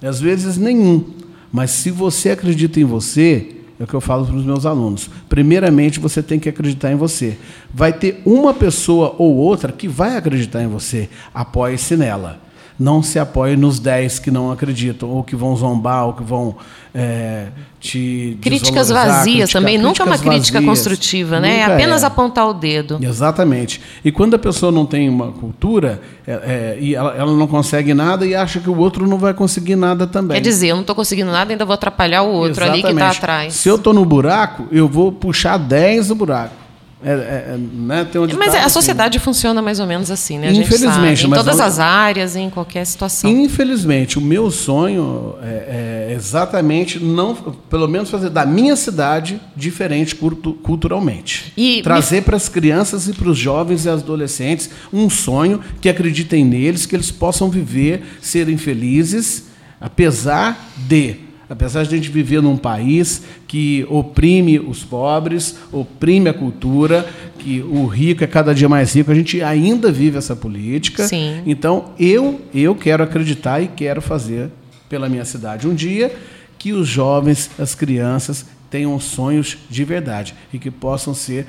E às vezes nenhum. Mas se você acredita em você, é o que eu falo para os meus alunos. Primeiramente, você tem que acreditar em você. Vai ter uma pessoa ou outra que vai acreditar em você. Apoie-se nela. Não se apoie nos 10 que não acreditam, ou que vão zombar, ou que vão é, te. Críticas vazias criticar. também. Nunca é uma crítica vazias. construtiva, né? É Nunca apenas é. apontar o dedo. Exatamente. E quando a pessoa não tem uma cultura é, é, e ela, ela não consegue nada e acha que o outro não vai conseguir nada também. Quer dizer, eu não estou conseguindo nada, ainda vou atrapalhar o outro ali que está Exatamente. atrás. Se eu estou no buraco, eu vou puxar 10 do buraco. É, é, é, né? Mas ditado a assim, sociedade funciona mais ou menos assim, né? A gente Infelizmente, sabe, em todas as áreas, em qualquer situação. Infelizmente, o meu sonho é, é exatamente não, pelo menos fazer da minha cidade diferente cultu- culturalmente. E Trazer para as crianças e para os jovens e adolescentes um sonho que acreditem neles, que eles possam viver, serem felizes, apesar de Apesar de a gente viver num país que oprime os pobres, oprime a cultura, que o rico é cada dia mais rico, a gente ainda vive essa política. Sim. Então, eu, eu quero acreditar e quero fazer pela minha cidade um dia que os jovens, as crianças, tenham sonhos de verdade e que possam ser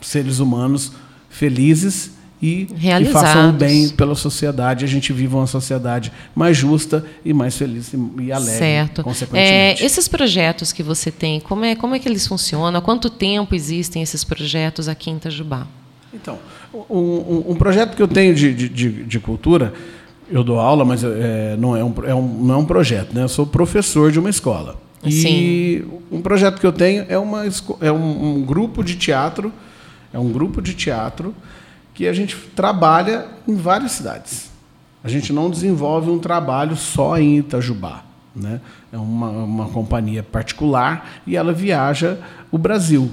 seres humanos felizes e Realizados. façam o bem pela sociedade. A gente viva uma sociedade mais justa e mais feliz e, e alegre, Certo. É, consequentemente. esses projetos que você tem, como é, como é que eles funcionam? Há quanto tempo existem esses projetos aqui em Itajubá? Então, um, um- projeto que eu tenho de, de, de- cultura, eu dou aula, mas é, não, é um, é um- não é um projeto, né? Eu sou professor de uma escola. E Sim. um projeto que eu tenho é, uma, é um, um grupo de teatro, é um grupo de teatro que a gente trabalha em várias cidades. A gente não desenvolve um trabalho só em Itajubá. Né? É uma, uma companhia particular e ela viaja o Brasil.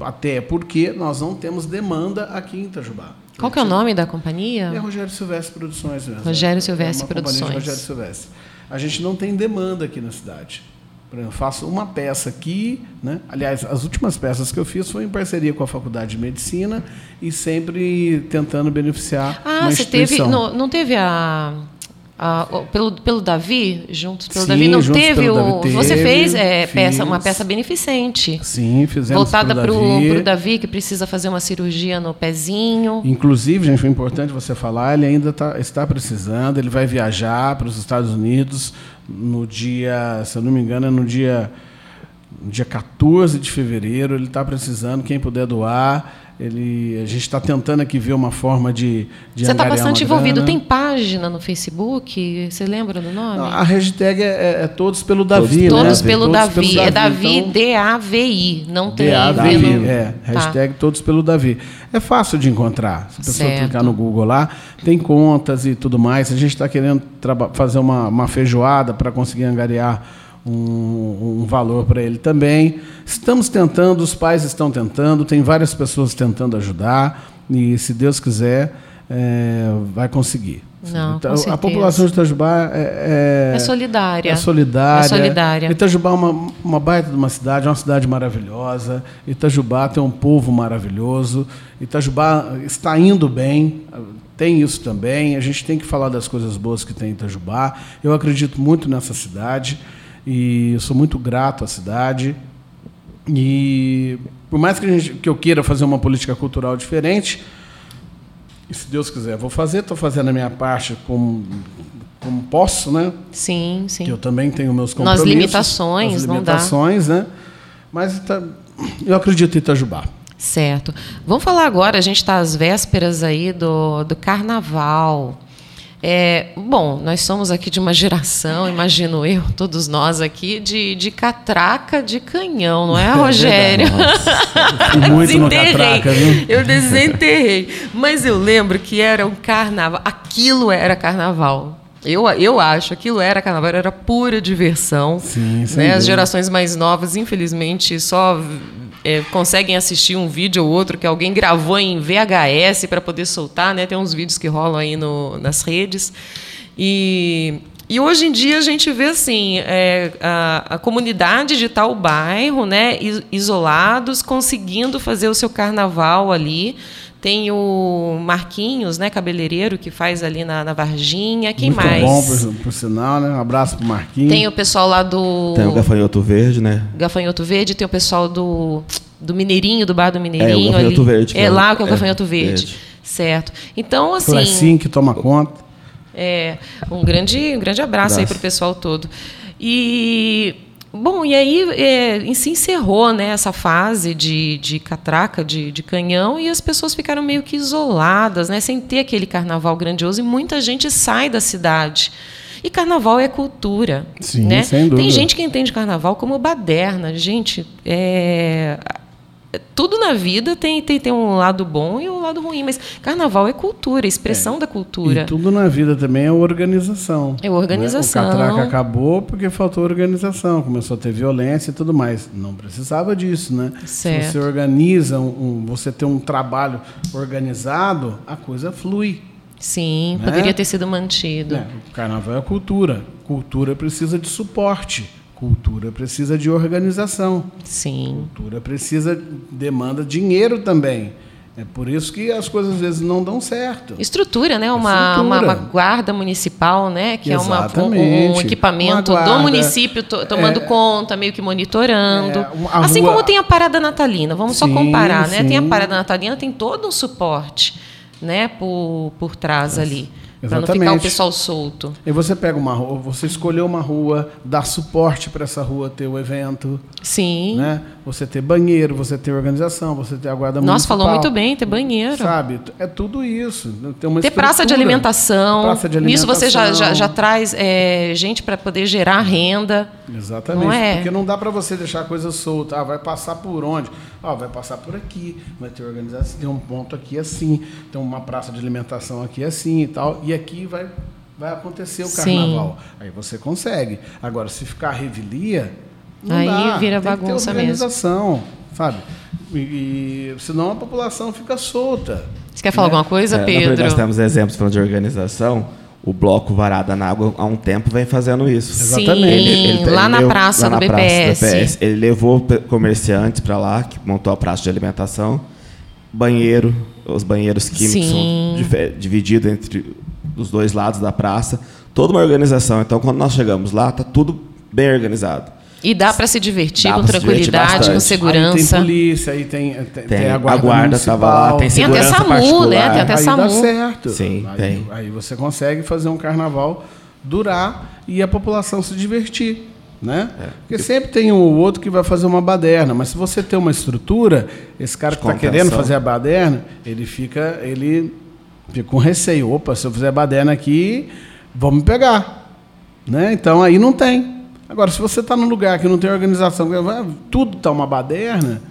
Até porque nós não temos demanda aqui em Itajubá. Qual que é o nome da companhia? É Rogério Silvestre Produções mesmo. Rogério Silvestre é companhia de Produções. Rogério Silvestre. A gente não tem demanda aqui na cidade. Eu faço uma peça aqui, né? Aliás, as últimas peças que eu fiz foi em parceria com a Faculdade de Medicina e sempre tentando beneficiar Ah, você teve. Não, não teve a. a- o- pelo, pelo Davi, juntos pelo Sim, Davi, não teve o. Davi você teve, fez é, peça, uma peça beneficente. Sim, fizemos voltada para o Davi. Que precisa fazer uma cirurgia no pezinho. Inclusive, gente, foi importante você falar, ele ainda tá- está precisando, ele vai viajar para os Estados Unidos no dia, se eu não me engano, é no dia, dia 14 de fevereiro. Ele está precisando, quem puder doar. Ele, a gente está tentando aqui ver uma forma de, de Você está bastante envolvido. Tem página no Facebook? Você lembra do nome? Não, A hashtag é, é todos pelo Davi, né? Todos pelo Todos Davi. É Davi, então- D-A-V-I. Não tem DAVI, no- é, Tá. hashtag todos pelo Davi. É fácil de encontrar. Se a pessoa Certo. clicar no Google lá, tem contas e tudo mais. A gente está querendo fazer uma, uma feijoada para conseguir angariar um, um valor para ele também. Estamos tentando, os pais estão tentando, tem várias pessoas tentando ajudar e, se Deus quiser, é, vai conseguir. Não, Então, a população de Itajubá é, É solidária. é solidária. É solidária. Itajubá é uma, uma baita de uma cidade, é uma cidade maravilhosa. Itajubá tem um povo maravilhoso. Itajubá está indo bem, tem isso também. A gente tem que falar das coisas boas que tem em Itajubá. Eu acredito muito nessa cidade e eu sou muito grato à cidade. E por mais que, gente, que eu queira fazer uma política cultural diferente, e se Deus quiser, vou fazer, estou fazendo a minha parte como, como posso, né? Sim, sim. que eu também tenho meus Nas compromissos. limitações, nas não dá. limitações, né? Mas Ita- eu acredito em Itajubá. Certo. Vamos falar agora, a gente está às vésperas aí do, do carnaval. É, bom, nós somos aqui de uma geração, imagino eu, todos nós aqui, de, de catraca de canhão, não é, Rogério? Fui muito Desenterrei. catraca, viu? Eu desenterrei. Mas eu lembro que era um carnaval. Aquilo era carnaval. Eu, eu acho, aquilo era carnaval, era pura diversão. Sim, sem né? As gerações mais novas, infelizmente, só é, conseguem assistir um vídeo ou outro que alguém gravou em VHS para poder soltar, né? Tem uns vídeos que rolam aí no, nas redes. E, e hoje em dia a gente vê assim é, a, a comunidade de tal bairro, né, is- isolados, conseguindo fazer o seu carnaval ali. Tem o Marquinhos, né, cabeleireiro, que faz ali na, na Varginha. Quem muito mais? bom, por, por sinal, né? Um abraço pro Marquinhos. Tem o pessoal lá do Tem o gafanhoto verde, né? Gafanhoto Verde, tem o pessoal do, do Mineirinho, do Bar do Mineirinho. É, o Gafanhoto ali. Verde, É é lá que é o é, Gafanhoto Verde. verde. Certo. Então, assim. Clecinho que toma conta. É, um grande, um grande abraço, aí Abraço. para o pessoal todo. E bom, e aí é, se encerrou né, essa fase de, de catraca, de, de canhão, e as pessoas ficaram meio que isoladas, né, sem ter aquele carnaval grandioso, e muita gente sai da cidade. E carnaval é cultura. Sim, né? sem dúvida. Tem gente que entende carnaval como baderna. Gente, é, tudo na vida tem, tem, tem um lado bom e um lado ruim, mas carnaval é cultura, expressão da cultura. E tudo na vida também é organização. É organização. Né? O catraca acabou porque faltou organização, começou a ter violência e tudo mais. Não precisava disso, né? Certo. Se você organiza, um, um- você tem um trabalho organizado, a coisa flui. Sim, Né? poderia ter sido mantido. O carnaval é cultura. Cultura precisa de suporte. Cultura precisa de organização. Sim. Cultura precisa, demanda dinheiro também. É por isso que as coisas às vezes não dão certo. Estrutura, né? Uma, Estrutura. uma, uma guarda municipal, né? Que é uma, um, um Exatamente. equipamento Uma do guarda. município to- tomando É. conta, meio que monitorando. É, assim rua- como tem a parada natalina, vamos só Sim, comparar, né? Tem a sim. parada natalina, tem todo um suporte, né? Por, por trás ali. Para não ficar o Exatamente. pessoal solto. E você pega uma rua, você escolheu uma rua, dá suporte para essa rua ter o evento, Sim. né? Você ter banheiro, você ter organização, você ter a guarda Nossa, municipal. falou muito bem, ter banheiro. Sabe? É tudo isso. Tem uma Ter praça de alimentação. Praça de Nisso você já, já, alimentação. já traz é, gente para poder gerar renda. Exatamente. Não é? Porque não dá para você deixar a coisa solta. Ah, vai passar por onde? Ah, vai passar por aqui. Vai ter organização. Tem um ponto aqui assim. Tem uma praça de alimentação aqui assim e tal. E aqui vai, vai acontecer o Sim. carnaval. Aí você consegue. Agora, se ficar revelia, não Aí dá. vira Tem que ter bagunça mesmo. organização, sabe? E, e senão a população fica solta. Você quer falar alguma coisa, É, na Pedro? verdade, nós temos exemplos falando de organização. O bloco Varada na Água, há um tempo, vem fazendo isso. Sim, Exatamente. lá na levou- praça lá do na praça BPS. Ele levou comerciantes para lá, que montou a praça de alimentação. Banheiro, os banheiros químicos Sim. são divididos entre os dois lados da praça. Toda uma organização. Então, quando nós chegamos lá, tá tudo bem organizado. E dá para se divertir Dá com se divertir tranquilidade, com bastante. Aí segurança. tem polícia, aí tem, tem, Tem, tem a a guarda, guarda municipal. tava lá, tem Tem até segurança SAMU, particular. né? Tem até aí SAMU. dá certo. Sim, aí, tem. aí você consegue fazer um carnaval durar e a população se divertir. Né? É. Porque sempre tem um ou outro que vai fazer uma baderna, mas se você tem uma estrutura, esse cara que está querendo fazer a baderna, ele fica, ele fica com receio. Opa, se eu fizer baderna aqui, vão me pegar. Né? Então aí não tem. Agora, se você está num lugar que não tem organização, tudo está uma baderna,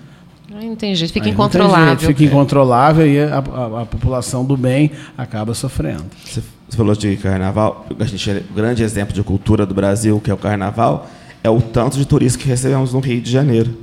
Aí não tem jeito, fica Aí incontrolável. jeito, Fica incontrolável e a, a- a população do bem acaba sofrendo. Você falou de carnaval. A gente, o grande exemplo de cultura do Brasil, que é o carnaval, é o tanto de turistas que recebemos no Rio de Janeiro.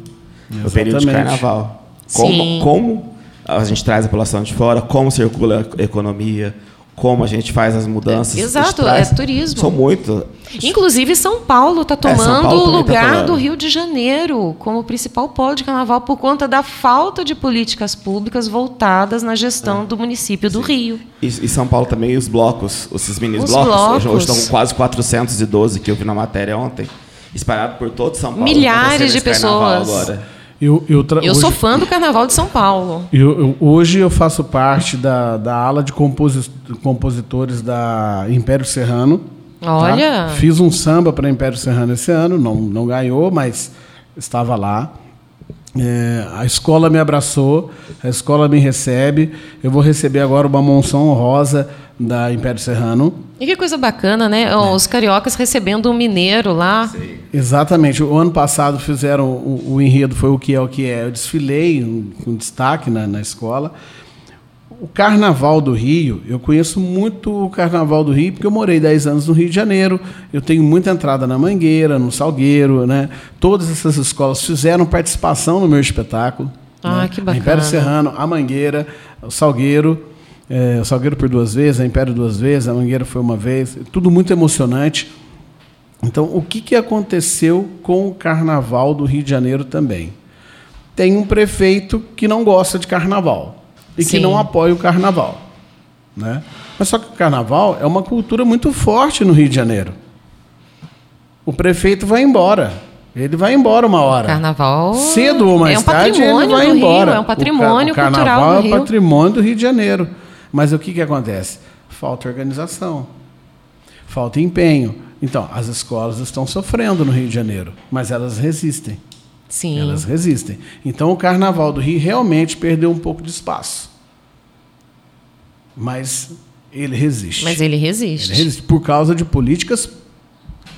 No período de Exatamente. carnaval. Sim. Como, como a gente traz a população de fora, como circula a economia, como a gente faz as mudanças. É, exato, traz- é turismo. São muito. Inclusive, São Paulo está É, tomando Paulo o tá lugar tomando. do Rio de Janeiro como principal polo de carnaval por conta da falta de políticas públicas voltadas na gestão É. do município do Rio. E, e São Paulo também, os blocos, esses mini Os blocos, hoje, hoje blocos. estão com quase 412 que eu vi na matéria ontem, espalhado por todo São Paulo. Milhares acontecendo de esse carnaval pessoas. Agora. Eu, eu, Eu hoje, sou fã do Carnaval de São Paulo. eu- eu- hoje eu faço parte da, da ala de composi- compositores da Império Serrano. tá? Olha. Fiz um samba para Império Serrano esse ano, não, não ganhou, mas estava lá. É, a escola me abraçou, a escola me recebe. Eu vou receber agora uma monção honrosa da Império Serrano. E que coisa bacana, né? É. Os cariocas recebendo um mineiro lá. Exatamente. O ano passado fizeram o, o enredo foi o que é o que é. Eu desfilei um, com destaque na, na escola. O Carnaval do Rio, eu conheço muito o Carnaval do Rio porque eu morei 10 anos no Rio de Janeiro. Eu tenho muita entrada na Mangueira, no Salgueiro, né? Todas essas escolas fizeram participação no meu espetáculo. Ah, né? que A bacana. Império Serrano, a Mangueira, o Salgueiro. é, o Salgueiro por duas vezes, a Império duas vezes, a Mangueira foi uma vez. Tudo muito emocionante. Então, o que, que aconteceu com o carnaval do Rio de Janeiro também? Tem um prefeito que não gosta de carnaval e que Sim. não apoia o carnaval. Né? Mas só que o carnaval é uma cultura muito forte no Rio de Janeiro. O prefeito vai embora. Ele vai embora uma hora. Carnaval Cedo ou mais é um tarde, patrimônio ele vai do embora. Rio, é um O ca- patrimônio o carnaval cultural do é Rio. o patrimônio do Rio de Janeiro. Mas o que, que acontece? Falta organização. Falta empenho. Então, as escolas estão sofrendo no Rio de Janeiro, mas elas resistem. Sim. Elas resistem. Então, o Carnaval do Rio realmente perdeu um pouco de espaço. Mas ele resiste. Mas ele resiste. Ele resiste por causa de políticas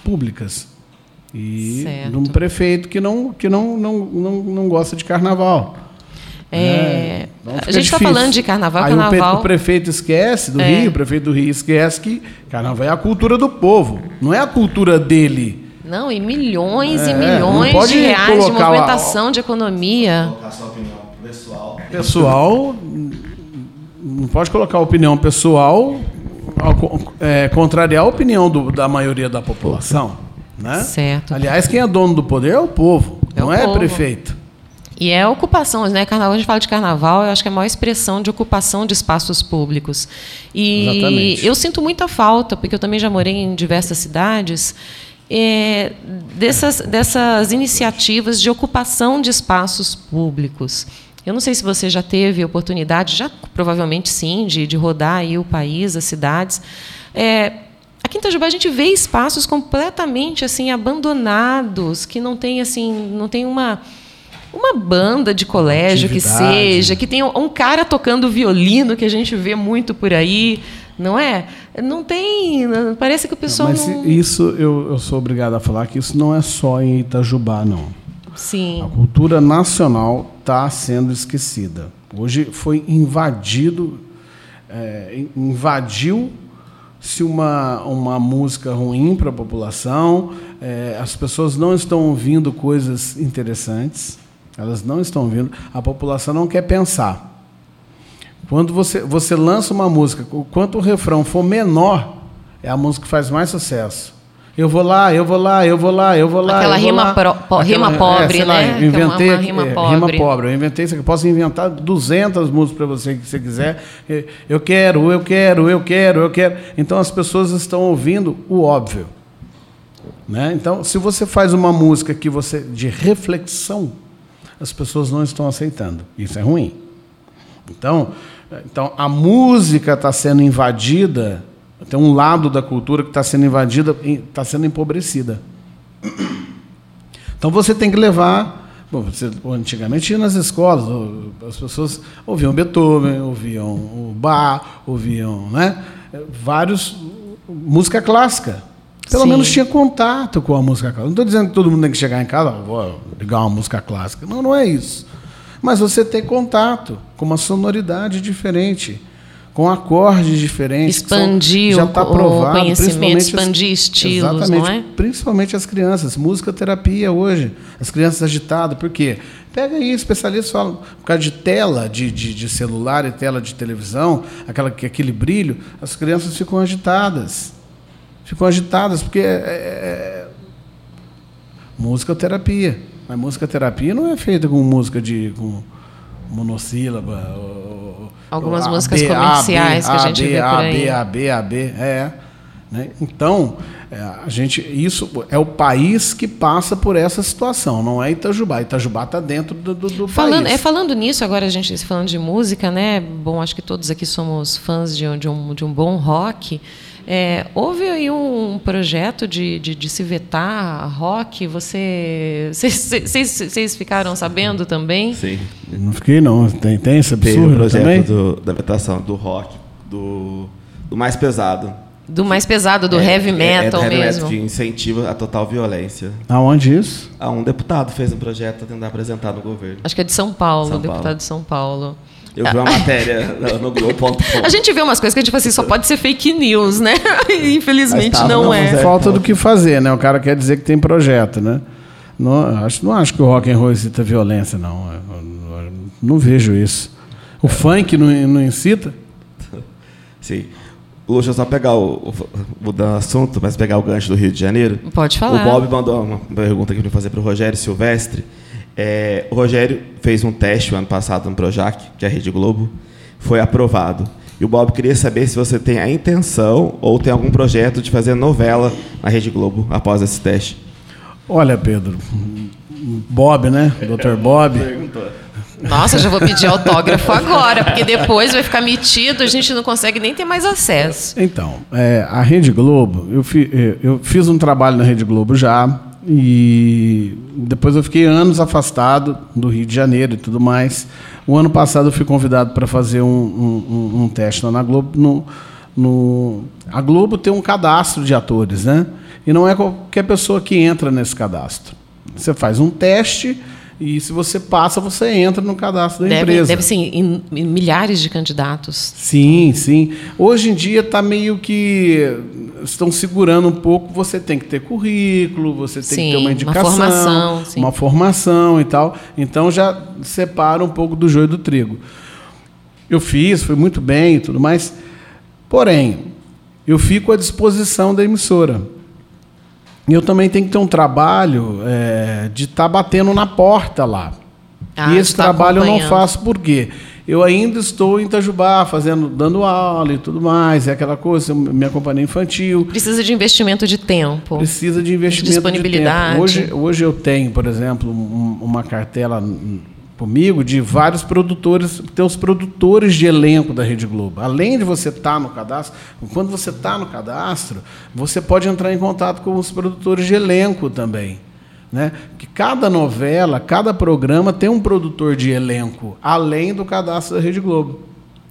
públicas. E Certo. de um prefeito que não, que não, não, não, não gosta de carnaval. É, Então a gente está falando de carnaval, Aí carnaval. O, prefeito esquece do É. Rio, o prefeito do Rio esquece que carnaval é a cultura do povo, não é a cultura dele. Não, e milhões e É, milhões não pode de reais de colocar a- movimentação de economia. Pessoal, não pode colocar a opinião pessoal é, contrariar a opinião do- da maioria da população. Né? Certo. Aliás, quem é dono do poder é o povo, É não o é povo. prefeito. E é ocupação, né? Carnaval, a gente fala de carnaval, eu acho que é a maior expressão de ocupação de espaços públicos. E Exatamente. eu sinto muita falta, porque eu também já morei em diversas cidades, é, dessas, dessas iniciativas de ocupação de espaços públicos. Eu não sei se você já teve oportunidade, já provavelmente sim, de, de rodar aí o país, as cidades. É, Aqui em Itajubá a gente vê espaços completamente assim abandonados, que não tem assim, não tem uma uma banda de colégio que Atividade. seja, que tem um cara tocando violino que a gente vê muito por aí, não é? Não tem, parece que o pessoal Mas não... isso eu, eu sou obrigado a falar que isso não é só em Itajubá, não. Sim. A cultura nacional está sendo esquecida. Hoje foi invadido, é, invadiu-se uma, uma música ruim para a população, é, as pessoas não estão ouvindo coisas interessantes, elas não estão ouvindo, a população não quer pensar. Quando você, você lança uma música, quanto o refrão for menor, é a música que faz mais sucesso. Eu vou lá, eu vou lá, eu vou lá, eu vou lá. Aquela vou rima lá. pro- po- rima pobre, sei lá, né? é inventei rima é, pobre. rima pobre. Eu inventei isso aqui. Posso inventar 200 músicas para você que você quiser. Eu quero, eu quero, eu quero, eu quero. Então as pessoas estão ouvindo o óbvio. Né? Então, se você faz uma música que você de reflexão, as pessoas não estão aceitando. Isso é ruim. Então, então a música está sendo invadida, tem um lado da cultura que está sendo invadida, está sendo empobrecida. Então você tem que levar. Bom, você, antigamente nas escolas, as pessoas ouviam Beethoven, ouviam o Bach, ouviam né, vários música clássica. Pelo Sim. menos tinha contato com a música clássica. Não estou dizendo que todo mundo tem que chegar em casa, "Ah, vou ligar uma música clássica. Não, não é isso. Mas você ter contato com uma sonoridade diferente, com acordes diferentes. que são- Expandir já o- tá o provado, conhecimento, principalmente as- expandir estilos, Exatamente, não é? Principalmente as crianças. Música terapia hoje. As crianças agitadas. Por quê? Pega aí, especialistas falam, por causa de tela de, de, de celular e tela de televisão, aquela, que- aquele brilho, as crianças ficam agitadas. Ficam agitadas, porque é, é- é música terapia. Mas música terapia não é feita com música de. Com, monossílaba. ou- Algumas ou músicas A, B, comerciais A, que a B, gente B, vê por A, aí. B, A, B, A, B, é. né? Então, é, a gente, isso é o país que passa por essa situação, não é Itajubá. Itajubá está dentro do, do, do Falando, é, país. falando nisso, agora a gente falando de música, né? Bom, acho que todos aqui somos fãs de, de um, de um bom rock. É, houve aí um projeto de, de, de se vetar rock. Você, vocês- ficaram sabendo também? Sim. Não fiquei, não. Tem, tem esse Teve o absurdo projeto também? do- da vetação do rock, do, do mais pesado. Do mais pesado, do É, heavy é- é do metal heavy mesmo. metal que incentiva a total violência. Aonde isso? Ah, um deputado fez um projeto para tentar apresentar no governo. Acho que é de São Paulo, São deputado Paulo. de São Paulo. Eu vi uma matéria no, no Globo.com. A gente vê umas coisas que a gente fala assim, só pode ser fake news, né? Infelizmente tava não no é. Zé. Falta do que fazer, né? O cara quer dizer que tem projeto, né? Não acho, não acho que o rock and roll incita violência, não. Eu- eu não vejo isso. O funk não, não incita? Sim. Lu, deixa eu só pegar o, o mudar o assunto, mas pegar o gancho do Rio de Janeiro. Pode falar. O Bob mandou uma pergunta aqui para fazer para o Rogério Silvestre. É, o Rogério fez um teste o ano passado no Projac, que é a Rede Globo, foi aprovado. E o Bob queria saber se você tem a intenção ou tem algum projeto de fazer novela na Rede Globo após esse teste. Olha, Pedro, Bob, né? Dr. Bob. Nossa, já vou pedir autógrafo agora, porque depois vai ficar metido, a gente não consegue nem ter mais acesso. Então, é, a Rede Globo, eu, fi- eh, eu fiz um trabalho na Rede Globo já, e depois eu fiquei anos afastado do Rio de Janeiro e tudo mais. O ano passado eu fui convidado para fazer um, um- um- teste lá na Globo. No, no- a Globo tem um cadastro de atores, né? E não é qualquer pessoa que entra nesse cadastro. Você faz um teste E se você passa, você entra no cadastro da Deve, empresa. deve em milhares de candidatos. Sim, sim. Hoje em dia está meio que estão segurando um pouco. Você tem que ter currículo, você tem Sim, que ter uma uma indicação, formação, sim. uma formação e tal. Então já separa um pouco do joio do trigo. Eu fiz, foi muito bem e tudo mais. Porém, eu fico à disposição da emissora. E eu também tenho que ter um trabalho é, de estar batendo na porta lá. Ah, e esse tá trabalho eu não faço por quê? Eu ainda estou em Itajubá, fazendo, dando aula e tudo mais, é aquela coisa, minha companhia infantil. Precisa de investimento de tempo. Precisa de investimento Disponibilidade. de tempo. Hoje, hoje eu tenho, por exemplo, um- uma cartela comigo de vários produtores, tem os produtores de elenco da Rede Globo. Além de você estar no cadastro, quando você está no cadastro, você pode entrar em contato com os produtores de elenco também. Né? Que cada novela, cada programa tem um produtor de elenco, além do cadastro da Rede Globo. tá?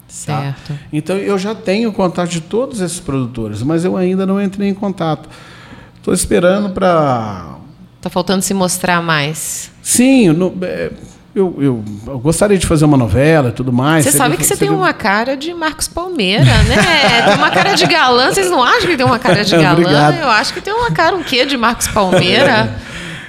Certo. Então eu já tenho contato de todos esses produtores, mas eu ainda não entrei em contato. Estou esperando para. Tá faltando se mostrar mais. Sim, no- é, eu, eu- eu gostaria de fazer uma novela e tudo mais. Você Seria- sabe que você tem seria- uma cara de Marcos Palmeira, né? Tem uma cara de galã. Vocês não acham que tem uma cara de galã? Eu acho que tem uma cara, um quê de Marcos Palmeira.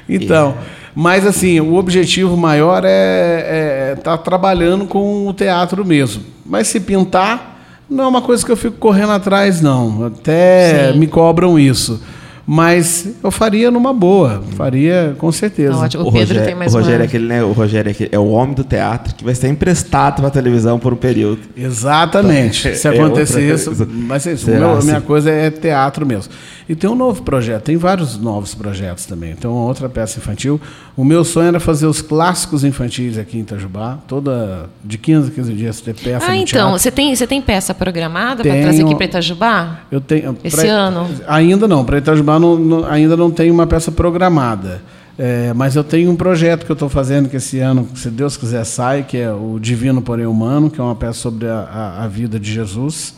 Então, mas assim, o objetivo maior é estar trabalhando com o teatro mesmo. Mas se pintar, não é uma coisa que eu fico correndo atrás, não. Até Sim. me cobram isso. Mas eu faria numa boa, faria com certeza. Tá ótimo. O Pedro Rogério, tem mais o Rogério uma- é aquele, né? O Rogério é, aquele- é o homem do teatro que vai ser emprestado para televisão por um período. Exatamente. Se É acontecer outra isso, mas é isso. Meu- a minha assim? coisa é teatro mesmo. E tem um novo projeto, tem vários novos projetos também. Tem uma outra peça infantil. O meu sonho era fazer os clássicos infantis aqui em Itajubá. Toda de 15 a 15 dias ter peça Ah, no então, você tem, você tem peça programada para trazer aqui para Itajubá? Eu tenho Esse ano? Ainda não, para Itajubá não, não- ainda não tem uma peça programada. É, mas eu tenho um projeto que eu estou fazendo que esse ano, se Deus quiser, sai, que é o Divino Porém Humano, que é uma peça sobre a, a- vida de Jesus.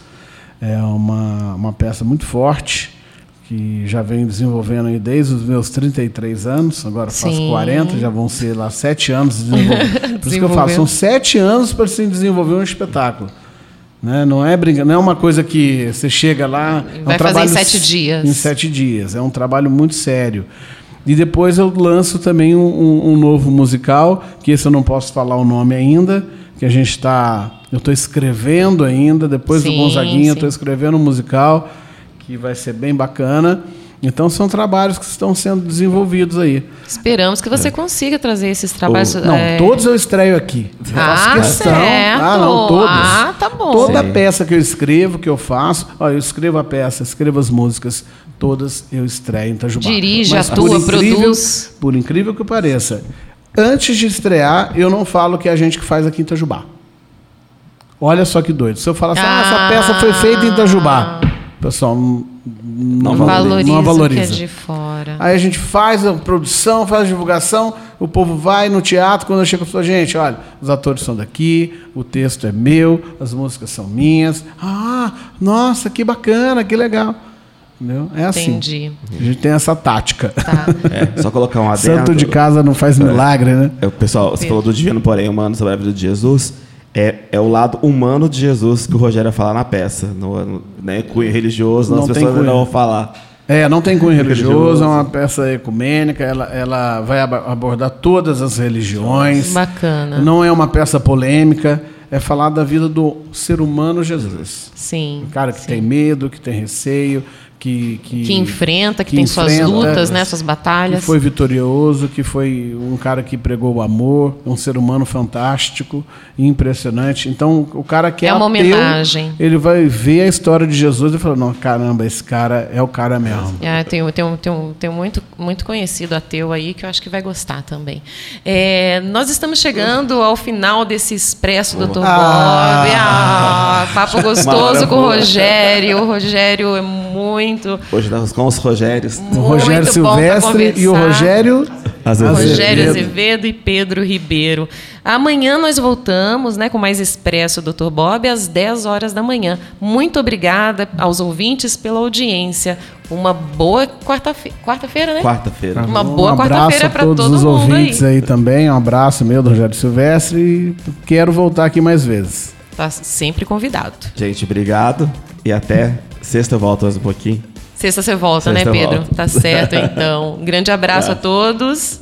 É uma, uma peça muito forte, que já venho desenvolvendo aí desde os meus 33 anos, agora faço Sim. 40, já vão ser lá sete anos de desenvolvimento. Por isso que eu Desenvolvendo. falo, são sete anos para se desenvolver um espetáculo. Né? Não é brinca, não é uma coisa que você chega lá. é um Vai fazer em sete dias. Em sete dias. É um trabalho muito sério. E depois eu lanço também um, um- novo musical, que esse eu não posso falar o nome ainda, que a gente está. Eu estou escrevendo ainda, depois do Sim, Gonzaguinha, eu estou escrevendo um musical que vai ser bem bacana. Então são trabalhos que estão sendo desenvolvidos aí. Esperamos que você consiga trazer esses trabalhos. Não, é, todos eu estreio aqui. Ah, questão. certo. Ah, não, todos. Ah, tá bom. Toda Sim. peça que eu escrevo, que eu faço, ó, eu escrevo a peça, escrevo as músicas, todas eu estreio em Itajubá. Dirige, Mas atua, por incrível- produz. Por incrível que pareça, antes de estrear, eu não falo que é a gente que faz aqui em Itajubá. Olha só que doido. Se eu falar assim, ah, essa Ah. peça foi feita em Itajubá, o pessoal não, não, Não valoriza. não valoriza. que é de fora. Aí a gente faz a produção, faz a divulgação, o povo vai no teatro, quando chego e falo, gente, olha, os atores são daqui, o texto é meu, as músicas são minhas. Ah, nossa, que bacana, que legal. Entendeu? É assim. Entendi. A gente tem essa tática. Tá. É, só colocar um adendo. Santo de casa não faz milagre, né? É, o pessoal, você falou do divino, porém humano, sobre a vida de Jesus. É, é o lado humano de Jesus que o Rogério vai falar na peça. Não, não, nem cunho religioso, não, Não as tem pessoas cunho. vão falar. É, não tem cunho religioso, Religioso. é uma peça ecumênica, ela, ela vai abordar todas as religiões. Bacana. Não é uma peça polêmica, é falar da vida do ser humano Jesus. Sim. Um cara que sim. tem medo, que tem receio, que. Que, Que enfrenta, que, que tem suas enfrenta, lutas, é, né? Suas que batalhas. foi vitorioso, que foi um cara que pregou o amor, um ser humano fantástico, impressionante. Então, o cara que é, É uma ateu, homenagem. ele vai ver a história de Jesus e falar: não, caramba, esse cara é o cara mesmo. É, tem, tem, tem, um- tem um muito, muito conhecido ateu aí que eu acho que vai gostar também. É, nós estamos chegando ao final desse Expresso Dr. Bob. Ah, papo gostoso com o Rogério. O Rogério é muito. Hoje nós com os Rogérios. O Rogério Silvestre e o. Rogério Azevedo. Rogério Azevedo. E Pedro Ribeiro. Amanhã nós voltamos né, com mais Expresso Dr. Bob às 10 horas da manhã. Muito obrigada aos ouvintes pela audiência. Uma boa quarta-feira, quarta-feira, né? Quarta-feira. Uma Um boa abraço quarta-feira para todos todo os mundo ouvintes aí. aí. também. Um abraço meu do Rogério Silvestre e quero voltar aqui mais vezes. Tá sempre convidado. Gente, obrigado. E até sexta eu volto mais um pouquinho. Sexta você volta, Sexta né, Pedro? Tá certo, então. Um grande abraço a todos.